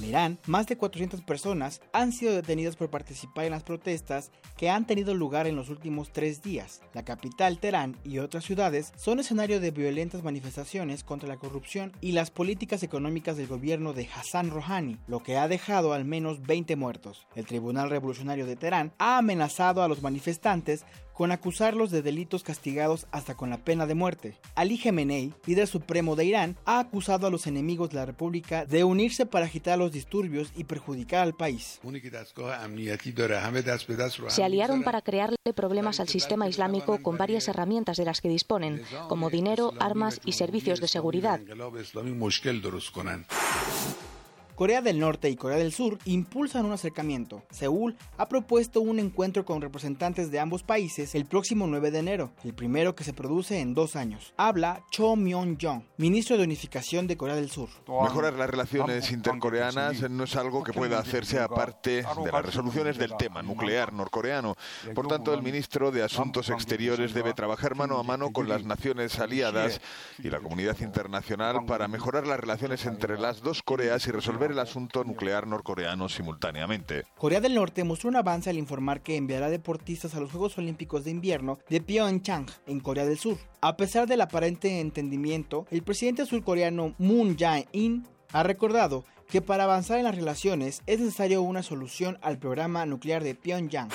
En Irán, más de 400 personas han sido detenidas por participar en las protestas que han tenido lugar en los últimos tres días. La capital, Teherán, y otras ciudades son escenario de violentas manifestaciones contra la corrupción y las políticas económicas del gobierno de Hassan Rouhani, lo que ha dejado al menos 20 muertos. El Tribunal Revolucionario de Teherán ha amenazado a los manifestantes con acusarlos de delitos castigados hasta con la pena de muerte. Ali Khamenei, líder supremo de Irán, ha acusado a los enemigos de la República de unirse para agitar los disturbios y perjudicar al país. Se aliaron para crearle problemas al sistema islámico con varias herramientas de las que disponen, como dinero, armas y servicios de seguridad. Corea del Norte y Corea del Sur impulsan un acercamiento. Seúl ha propuesto un encuentro con representantes de ambos países el próximo 9 de enero, el primero que se produce en dos años. Habla Cho Myong-jong, ministro de Unificación de Corea del Sur. Mejorar las relaciones intercoreanas no es algo que pueda hacerse aparte de las resoluciones del tema nuclear norcoreano. Por tanto, el ministro de Asuntos Exteriores debe trabajar mano a mano con las naciones aliadas y la comunidad internacional para mejorar las relaciones entre las dos Coreas y resolver el asunto nuclear norcoreano simultáneamente. Corea del Norte mostró un avance al informar que enviará deportistas a los Juegos Olímpicos de Invierno de Pyeongchang, en Corea del Sur. A pesar del aparente entendimiento, el presidente surcoreano Moon Jae-in ha recordado que para avanzar en las relaciones es necesario una solución al programa nuclear de Pyongyang.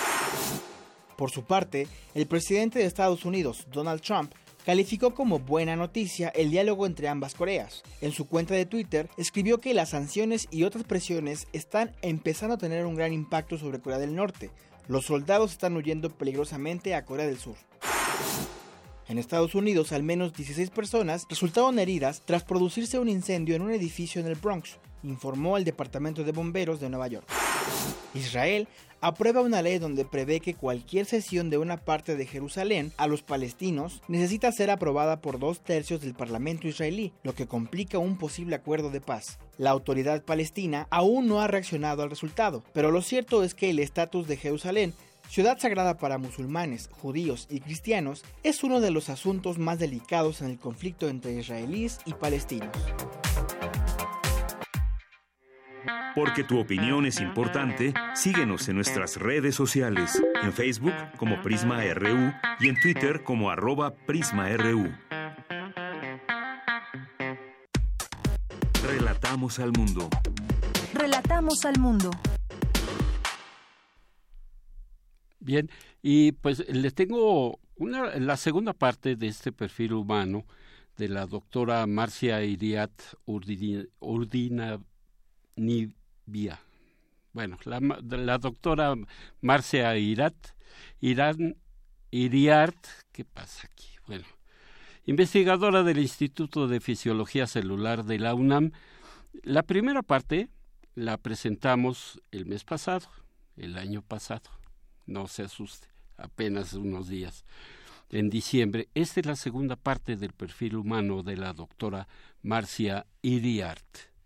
Por su parte, el presidente de Estados Unidos, Donald Trump, calificó como buena noticia el diálogo entre ambas Coreas. En su cuenta de Twitter escribió que las sanciones y otras presiones están empezando a tener un gran impacto sobre Corea del Norte. Los soldados están huyendo peligrosamente a Corea del Sur. En Estados Unidos, al menos 16 personas resultaron heridas tras producirse un incendio en un edificio en el Bronx, informó el Departamento de Bomberos de Nueva York. Israel aprueba una ley donde prevé que cualquier cesión de una parte de Jerusalén a los palestinos necesita ser aprobada por dos tercios del Parlamento israelí, lo que complica un posible acuerdo de paz. La autoridad palestina aún no ha reaccionado al resultado, pero lo cierto es que el estatus de Jerusalén ciudad sagrada para musulmanes, judíos y cristianos, es uno de los asuntos más delicados en el conflicto entre israelíes y palestinos. Porque tu opinión es importante, síguenos en nuestras redes sociales, en Facebook como Prisma RU y en Twitter como arroba PrismaRU. Relatamos al mundo. Relatamos al mundo. Bien, y pues les tengo una, la segunda parte de este perfil humano de la doctora Marcia Iriat Urdina, Nibia. Bueno, la, doctora Marcia Irat, Irán, ¿qué pasa aquí? Bueno, investigadora del Instituto de Fisiología Celular de la UNAM. La primera parte la presentamos el mes pasado, el año pasado. No se asuste, apenas unos días. En diciembre, esta es la segunda parte del perfil humano de la doctora Marcia Iriart.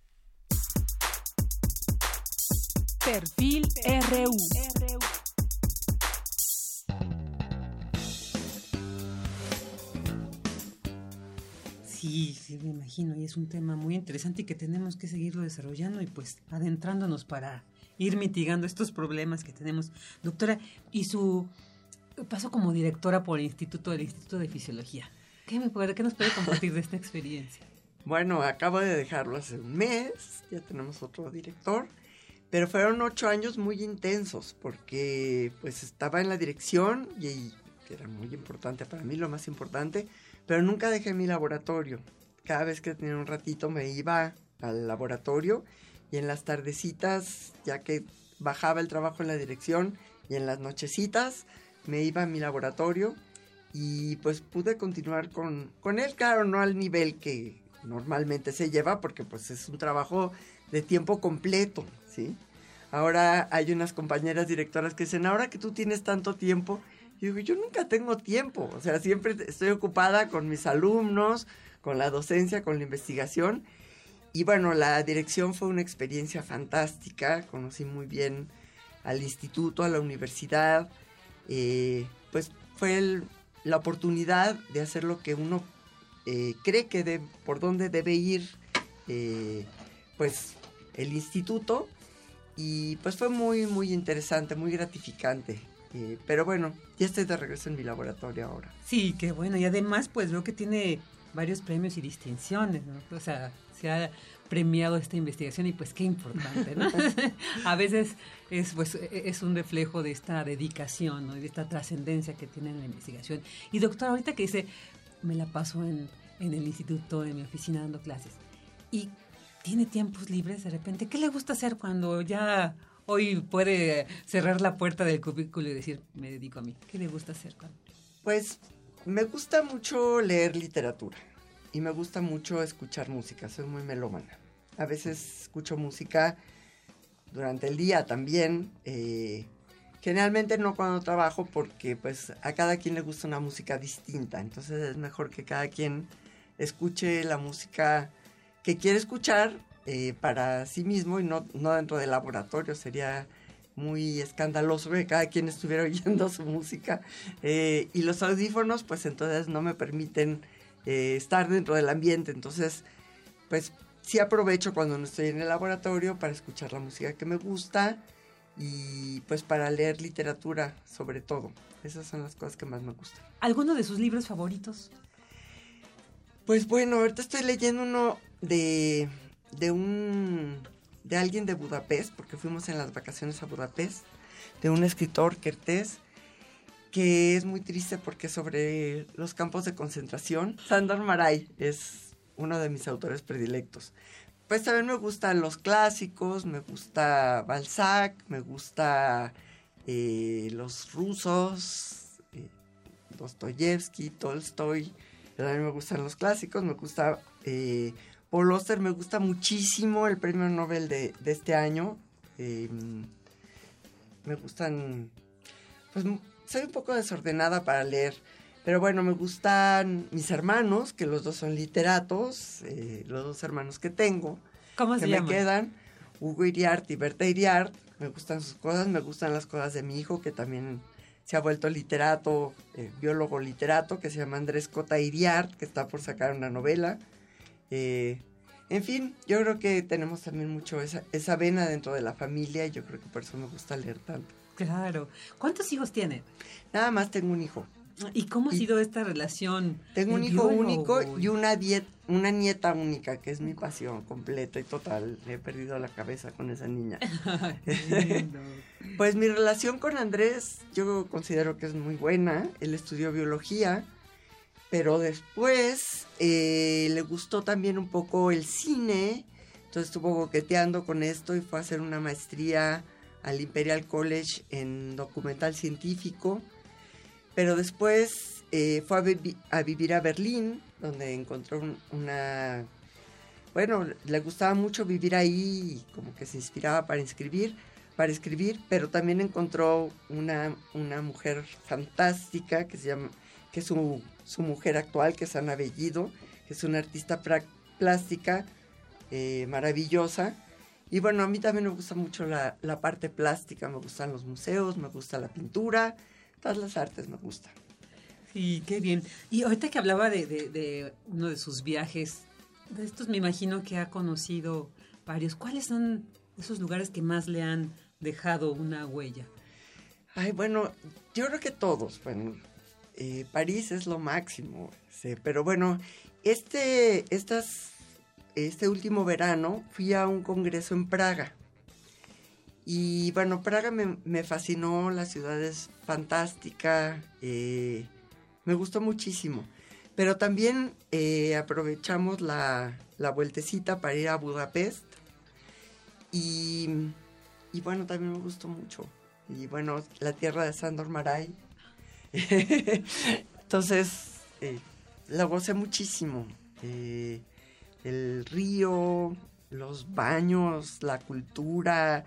Perfil RU. Sí, sí, me imagino, y es un tema muy interesante y que tenemos que seguirlo desarrollando y pues adentrándonos para ir mitigando estos problemas que tenemos. Doctora, y su paso como directora por el Instituto del Instituto de Fisiología, ¿qué, me puede, qué nos puede compartir de esta experiencia? Bueno, acabo de dejarlo hace un mes, ya tenemos otro director, pero fueron ocho años muy intensos porque pues estaba en la dirección y que era muy importante para mí, lo más importante, pero nunca dejé mi laboratorio. Cada vez que tenía un ratito me iba al laboratorio y en las tardecitas, ya que bajaba el trabajo en la dirección y en las nochecitas, me iba a mi laboratorio y pues pude continuar con, con él, claro, no al nivel que normalmente se lleva porque pues es un trabajo de tiempo completo, ¿sí? Ahora hay unas compañeras directoras que dicen, ahora que tú tienes tanto tiempo, yo digo, yo nunca tengo tiempo, o sea, siempre estoy ocupada con mis alumnos, con la docencia, con la investigación. Y bueno, la dirección fue una experiencia fantástica, conocí muy bien al instituto, a la universidad, eh, pues fue la oportunidad de hacer lo que uno eh, cree que por dónde debe ir eh, pues el instituto y pues fue muy muy interesante muy gratificante eh, pero bueno ya estoy de regreso en mi laboratorio ahora Sí, qué bueno. Y además, pues veo que tiene varios premios y distinciones, ¿no? O sea, se ha premiado esta investigación y pues qué importante, ¿no? a veces es, pues, es un reflejo de esta dedicación, ¿no? Y de esta trascendencia que tiene la investigación. Y doctor, ahorita que dice, me la paso en, en el instituto, en mi oficina dando clases. Y tiene tiempos libres de repente. ¿Qué le gusta hacer cuando ya hoy puede cerrar la puerta del cubículo y decir, me dedico a mí? ¿Qué le gusta hacer cuando? Pues me gusta mucho leer literatura y me gusta mucho escuchar música, soy muy melómana. A veces escucho música durante el día también, eh, generalmente no cuando trabajo porque pues a cada quien le gusta una música distinta, entonces es mejor que cada quien escuche la música que quiere escuchar eh, para sí mismo y no, no dentro del laboratorio, sería muy escandaloso que cada quien estuviera oyendo su música. Eh, y los audífonos, pues entonces no me permiten eh, estar dentro del ambiente. Entonces, pues sí aprovecho cuando no estoy en el laboratorio para escuchar la música que me gusta y pues para leer literatura sobre todo. Esas son las cosas que más me gustan. ¿Alguno de sus libros favoritos? Pues bueno, ahorita estoy leyendo uno de, de un de alguien de Budapest, porque fuimos en las vacaciones a Budapest, de un escritor, Kertész, que es muy triste porque sobre los campos de concentración, Sandor Maray es uno de mis autores predilectos. Pues también me gustan los clásicos, me gusta Balzac, me gusta eh, los rusos, eh, Dostoyevsky, Tolstoy, también me gustan los clásicos, me gusta eh, Paul me gusta muchísimo el premio Nobel de, de este año. Eh, me gustan, pues soy un poco desordenada para leer, pero bueno, me gustan mis hermanos, que los dos son literatos, eh, los dos hermanos que tengo. ¿Cómo que se me llaman? quedan, Hugo Iriart y Berta Iriart. Me gustan sus cosas, me gustan las cosas de mi hijo, que también se ha vuelto literato, eh, biólogo literato, que se llama Andrés Cota Iriart, que está por sacar una novela. Eh, en fin, yo creo que tenemos también mucho esa, esa vena dentro de la familia y yo creo que por eso me gusta leer tanto. Claro. ¿Cuántos hijos tiene? Nada más tengo un hijo. ¿Y cómo ha Y- sido esta relación? Tengo un hijo único y una, diet- una nieta única, que es mi pasión completa y total. He perdido la cabeza con esa niña. Pues mi relación con Andrés yo considero que es muy buena. Él estudió biología, pero después eh, le gustó también un poco el cine. Entonces estuvo coqueteando con esto y fue a hacer una maestría al Imperial College en documental científico. Pero después eh, fue a, vivi- a vivir a Berlín, donde encontró un- una... Bueno, le gustaba mucho vivir ahí, como que se inspiraba para escribir, para escribir, pero también encontró una, una mujer fantástica que se llama, que su, su mujer actual, que es Ana Bellido, que es una artista plástica eh, maravillosa. Y bueno, a mí también me gusta mucho la, la parte plástica, me gustan los museos, me gusta la pintura, todas las artes me gustan. Sí, qué bien. Y ahorita que hablaba de, de- de uno de sus viajes, de estos me imagino que ha conocido varios. ¿Cuáles son esos lugares que más le han dejado una huella? Ay, bueno, yo creo que todos, bueno, eh, París es lo máximo, pero bueno, este, estas este último verano fui a un congreso en Praga. Y bueno, Praga me, me fascinó, la ciudad es fantástica, eh, me gustó muchísimo. Pero también eh, aprovechamos la, la vueltecita para ir a Budapest. Y, y bueno, también me gustó mucho. Y bueno, la tierra de Sandor Maray. Entonces, eh, la gocé muchísimo. Eh, el río, los baños, la cultura,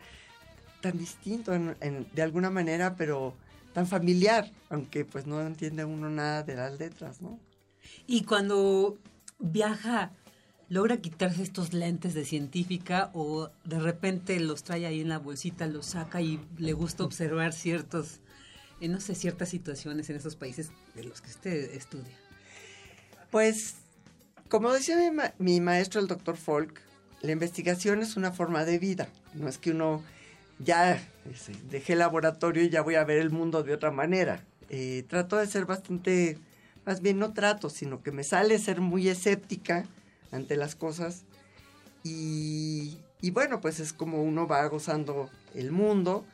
tan distinto de alguna manera, pero tan familiar, aunque pues no entiende uno nada de las letras, ¿no? Y cuando viaja, logra quitarse estos lentes de científica o de repente los trae ahí en la bolsita, los saca y le gusta observar ciertos, eh, no sé, ciertas situaciones en esos países de los que usted estudia. Pues, como decía mi, ma- mi maestro, el doctor Folk, la investigación es una forma de vida. No es que uno ya ese, dejé el laboratorio y ya voy a ver el mundo de otra manera. Eh, trato de ser bastante, más bien no trato, sino que me sale ser muy escéptica ante las cosas. Y bueno, pues es como uno va gozando el mundo.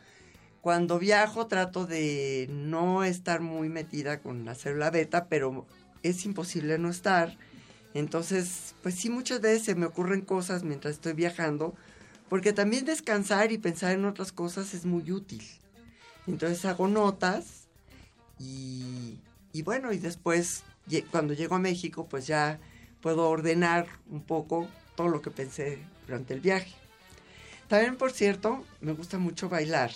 Cuando viajo trato de no estar muy metida con la célula beta, pero es imposible no estar. Entonces, pues sí, muchas veces se me ocurren cosas mientras estoy viajando, porque también descansar y pensar en otras cosas es muy útil. Entonces hago notas y, y bueno, y después cuando llego a México, pues ya puedo ordenar un poco todo lo que pensé durante el viaje. También, por cierto, me gusta mucho bailar.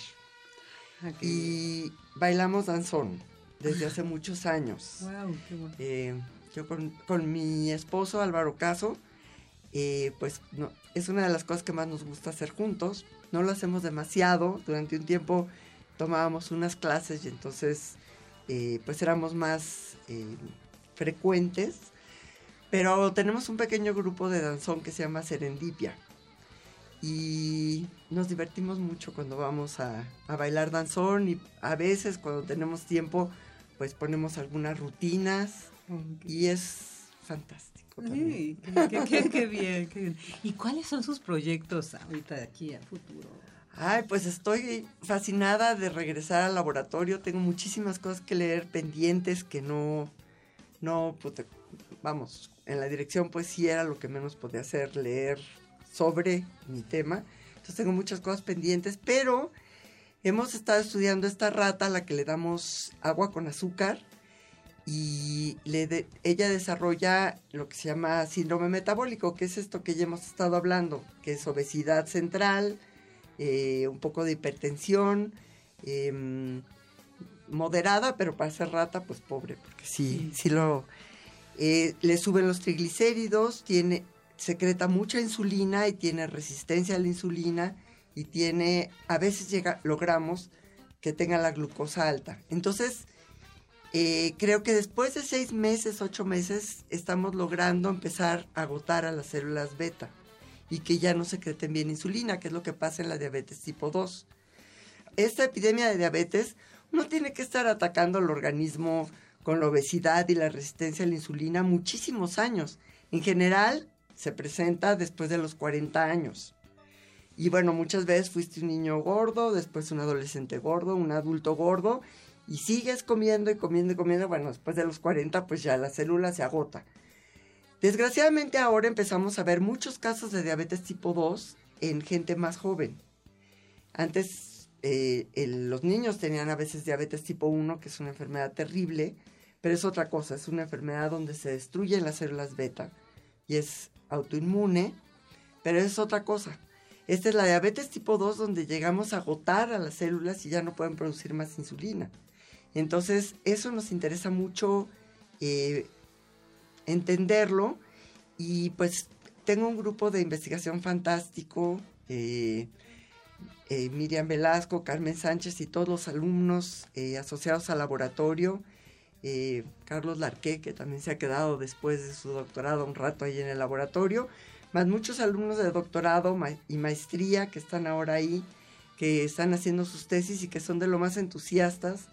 Y bailamos danzón desde hace muchos años. Wow, qué bueno. Eh, yo con, con mi esposo Álvaro Caso, eh, pues no, es una de las cosas que más nos gusta hacer juntos. No lo hacemos demasiado. Durante un tiempo tomábamos unas clases y entonces eh, pues éramos más frecuentes. Pero tenemos un pequeño grupo de danzón que se llama Serendipia. Y nos divertimos mucho cuando vamos a, a bailar danzón y a veces cuando tenemos tiempo pues ponemos algunas rutinas y es fantástico. Sí, qué, qué- qué bien, qué bien. ¿Y cuáles son sus proyectos ahorita de aquí a futuro? Ay, pues estoy fascinada de regresar al laboratorio. Tengo muchísimas cosas que leer pendientes que no, no, pues, vamos, en la dirección pues sí era lo que menos podía hacer, leer sobre mi tema. Entonces tengo muchas cosas pendientes, pero hemos estado estudiando esta rata a la que le damos agua con azúcar y le de- ella desarrolla lo que se llama síndrome metabólico, que es esto que ya hemos estado hablando, que es obesidad central, eh, un poco de hipertensión, em, moderada, pero para ser rata, pues pobre, porque sí, sí lo... eh, le suben los triglicéridos, tiene, secreta mucha insulina y tiene resistencia a la insulina y tiene, a veces llega, logramos que tenga la glucosa alta. Entonces, eh, creo que después de seis meses, ocho meses, estamos logrando empezar a agotar a las células beta y que ya no secreten bien insulina, que es lo que pasa en la diabetes tipo 2. Esta epidemia de diabetes no tiene que estar atacando al organismo con la obesidad y la resistencia a la insulina muchísimos años. En general, se presenta después de los 40 años. Y bueno, muchas veces fuiste un niño gordo, después un adolescente gordo, un adulto gordo, y sigues comiendo y comiendo y comiendo. Bueno, después de los 40, pues ya la célula se agota. Desgraciadamente ahora empezamos a ver muchos casos de diabetes tipo 2 en gente más joven. Antes eh, los niños tenían a veces diabetes tipo 1, que es una enfermedad terrible, pero es otra cosa, es una enfermedad donde se destruyen las células beta y es autoinmune, pero es otra cosa. Esta es la diabetes tipo 2 donde llegamos a agotar a las células y ya no pueden producir más insulina. Entonces, eso nos interesa mucho eh, entenderlo y pues tengo un grupo de investigación fantástico, eh, eh, Miriam Velasco, Carmen Sánchez y todos los alumnos asociados al laboratorio, eh, Carlos Larqué, que también se ha quedado después de su doctorado un rato ahí en el laboratorio, más muchos alumnos de doctorado y maestría que están ahora ahí, que están haciendo sus tesis y que son de lo más entusiastas.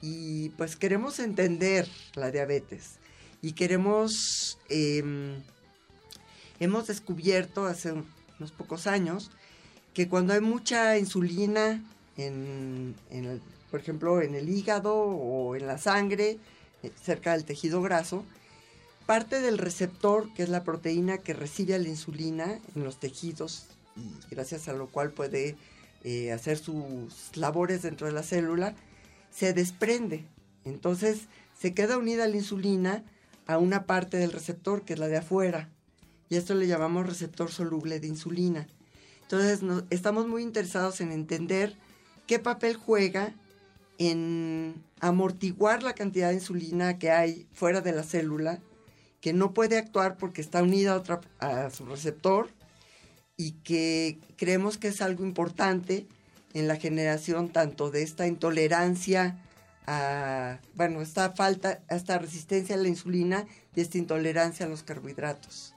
Y pues queremos entender la diabetes y queremos em, hemos descubierto hace unos pocos años que cuando hay mucha insulina en, por ejemplo, en el hígado o en la sangre, eh, cerca del tejido graso, parte del receptor, que es la proteína que recibe la insulina en los tejidos, y gracias a lo cual puede eh, hacer sus labores dentro de la célula, se desprende. Entonces se queda unida a la insulina a una parte del receptor, que es la de afuera. Y esto le llamamos receptor soluble de insulina. Entonces estamos muy interesados en entender qué papel juega en amortiguar la cantidad de insulina que hay fuera de la célula, que no puede actuar porque está unida a, otra, a su receptor y que creemos que es algo importante en la generación tanto de esta intolerancia a, bueno, esta falta, esta resistencia a la insulina y esta intolerancia a los carbohidratos.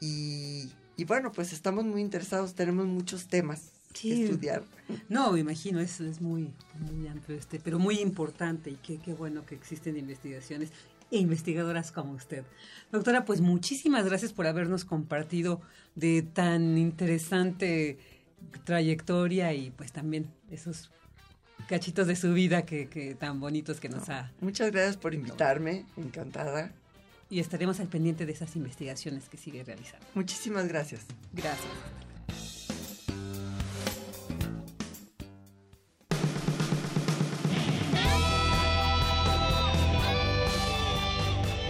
Y, y bueno, pues estamos muy interesados, tenemos muchos temas estudiar. No, me imagino, es, es muy, muy amplio este, pero muy importante y qué, qué bueno que existen investigaciones e investigadoras como usted. Doctora, pues muchísimas gracias por habernos compartido de tan interesante trayectoria y pues también esos cachitos de su vida que, tan bonitos que nos ha... Muchas gracias por invitarme, encantada. Y estaremos al pendiente de esas investigaciones que sigue realizando. Muchísimas gracias. Gracias.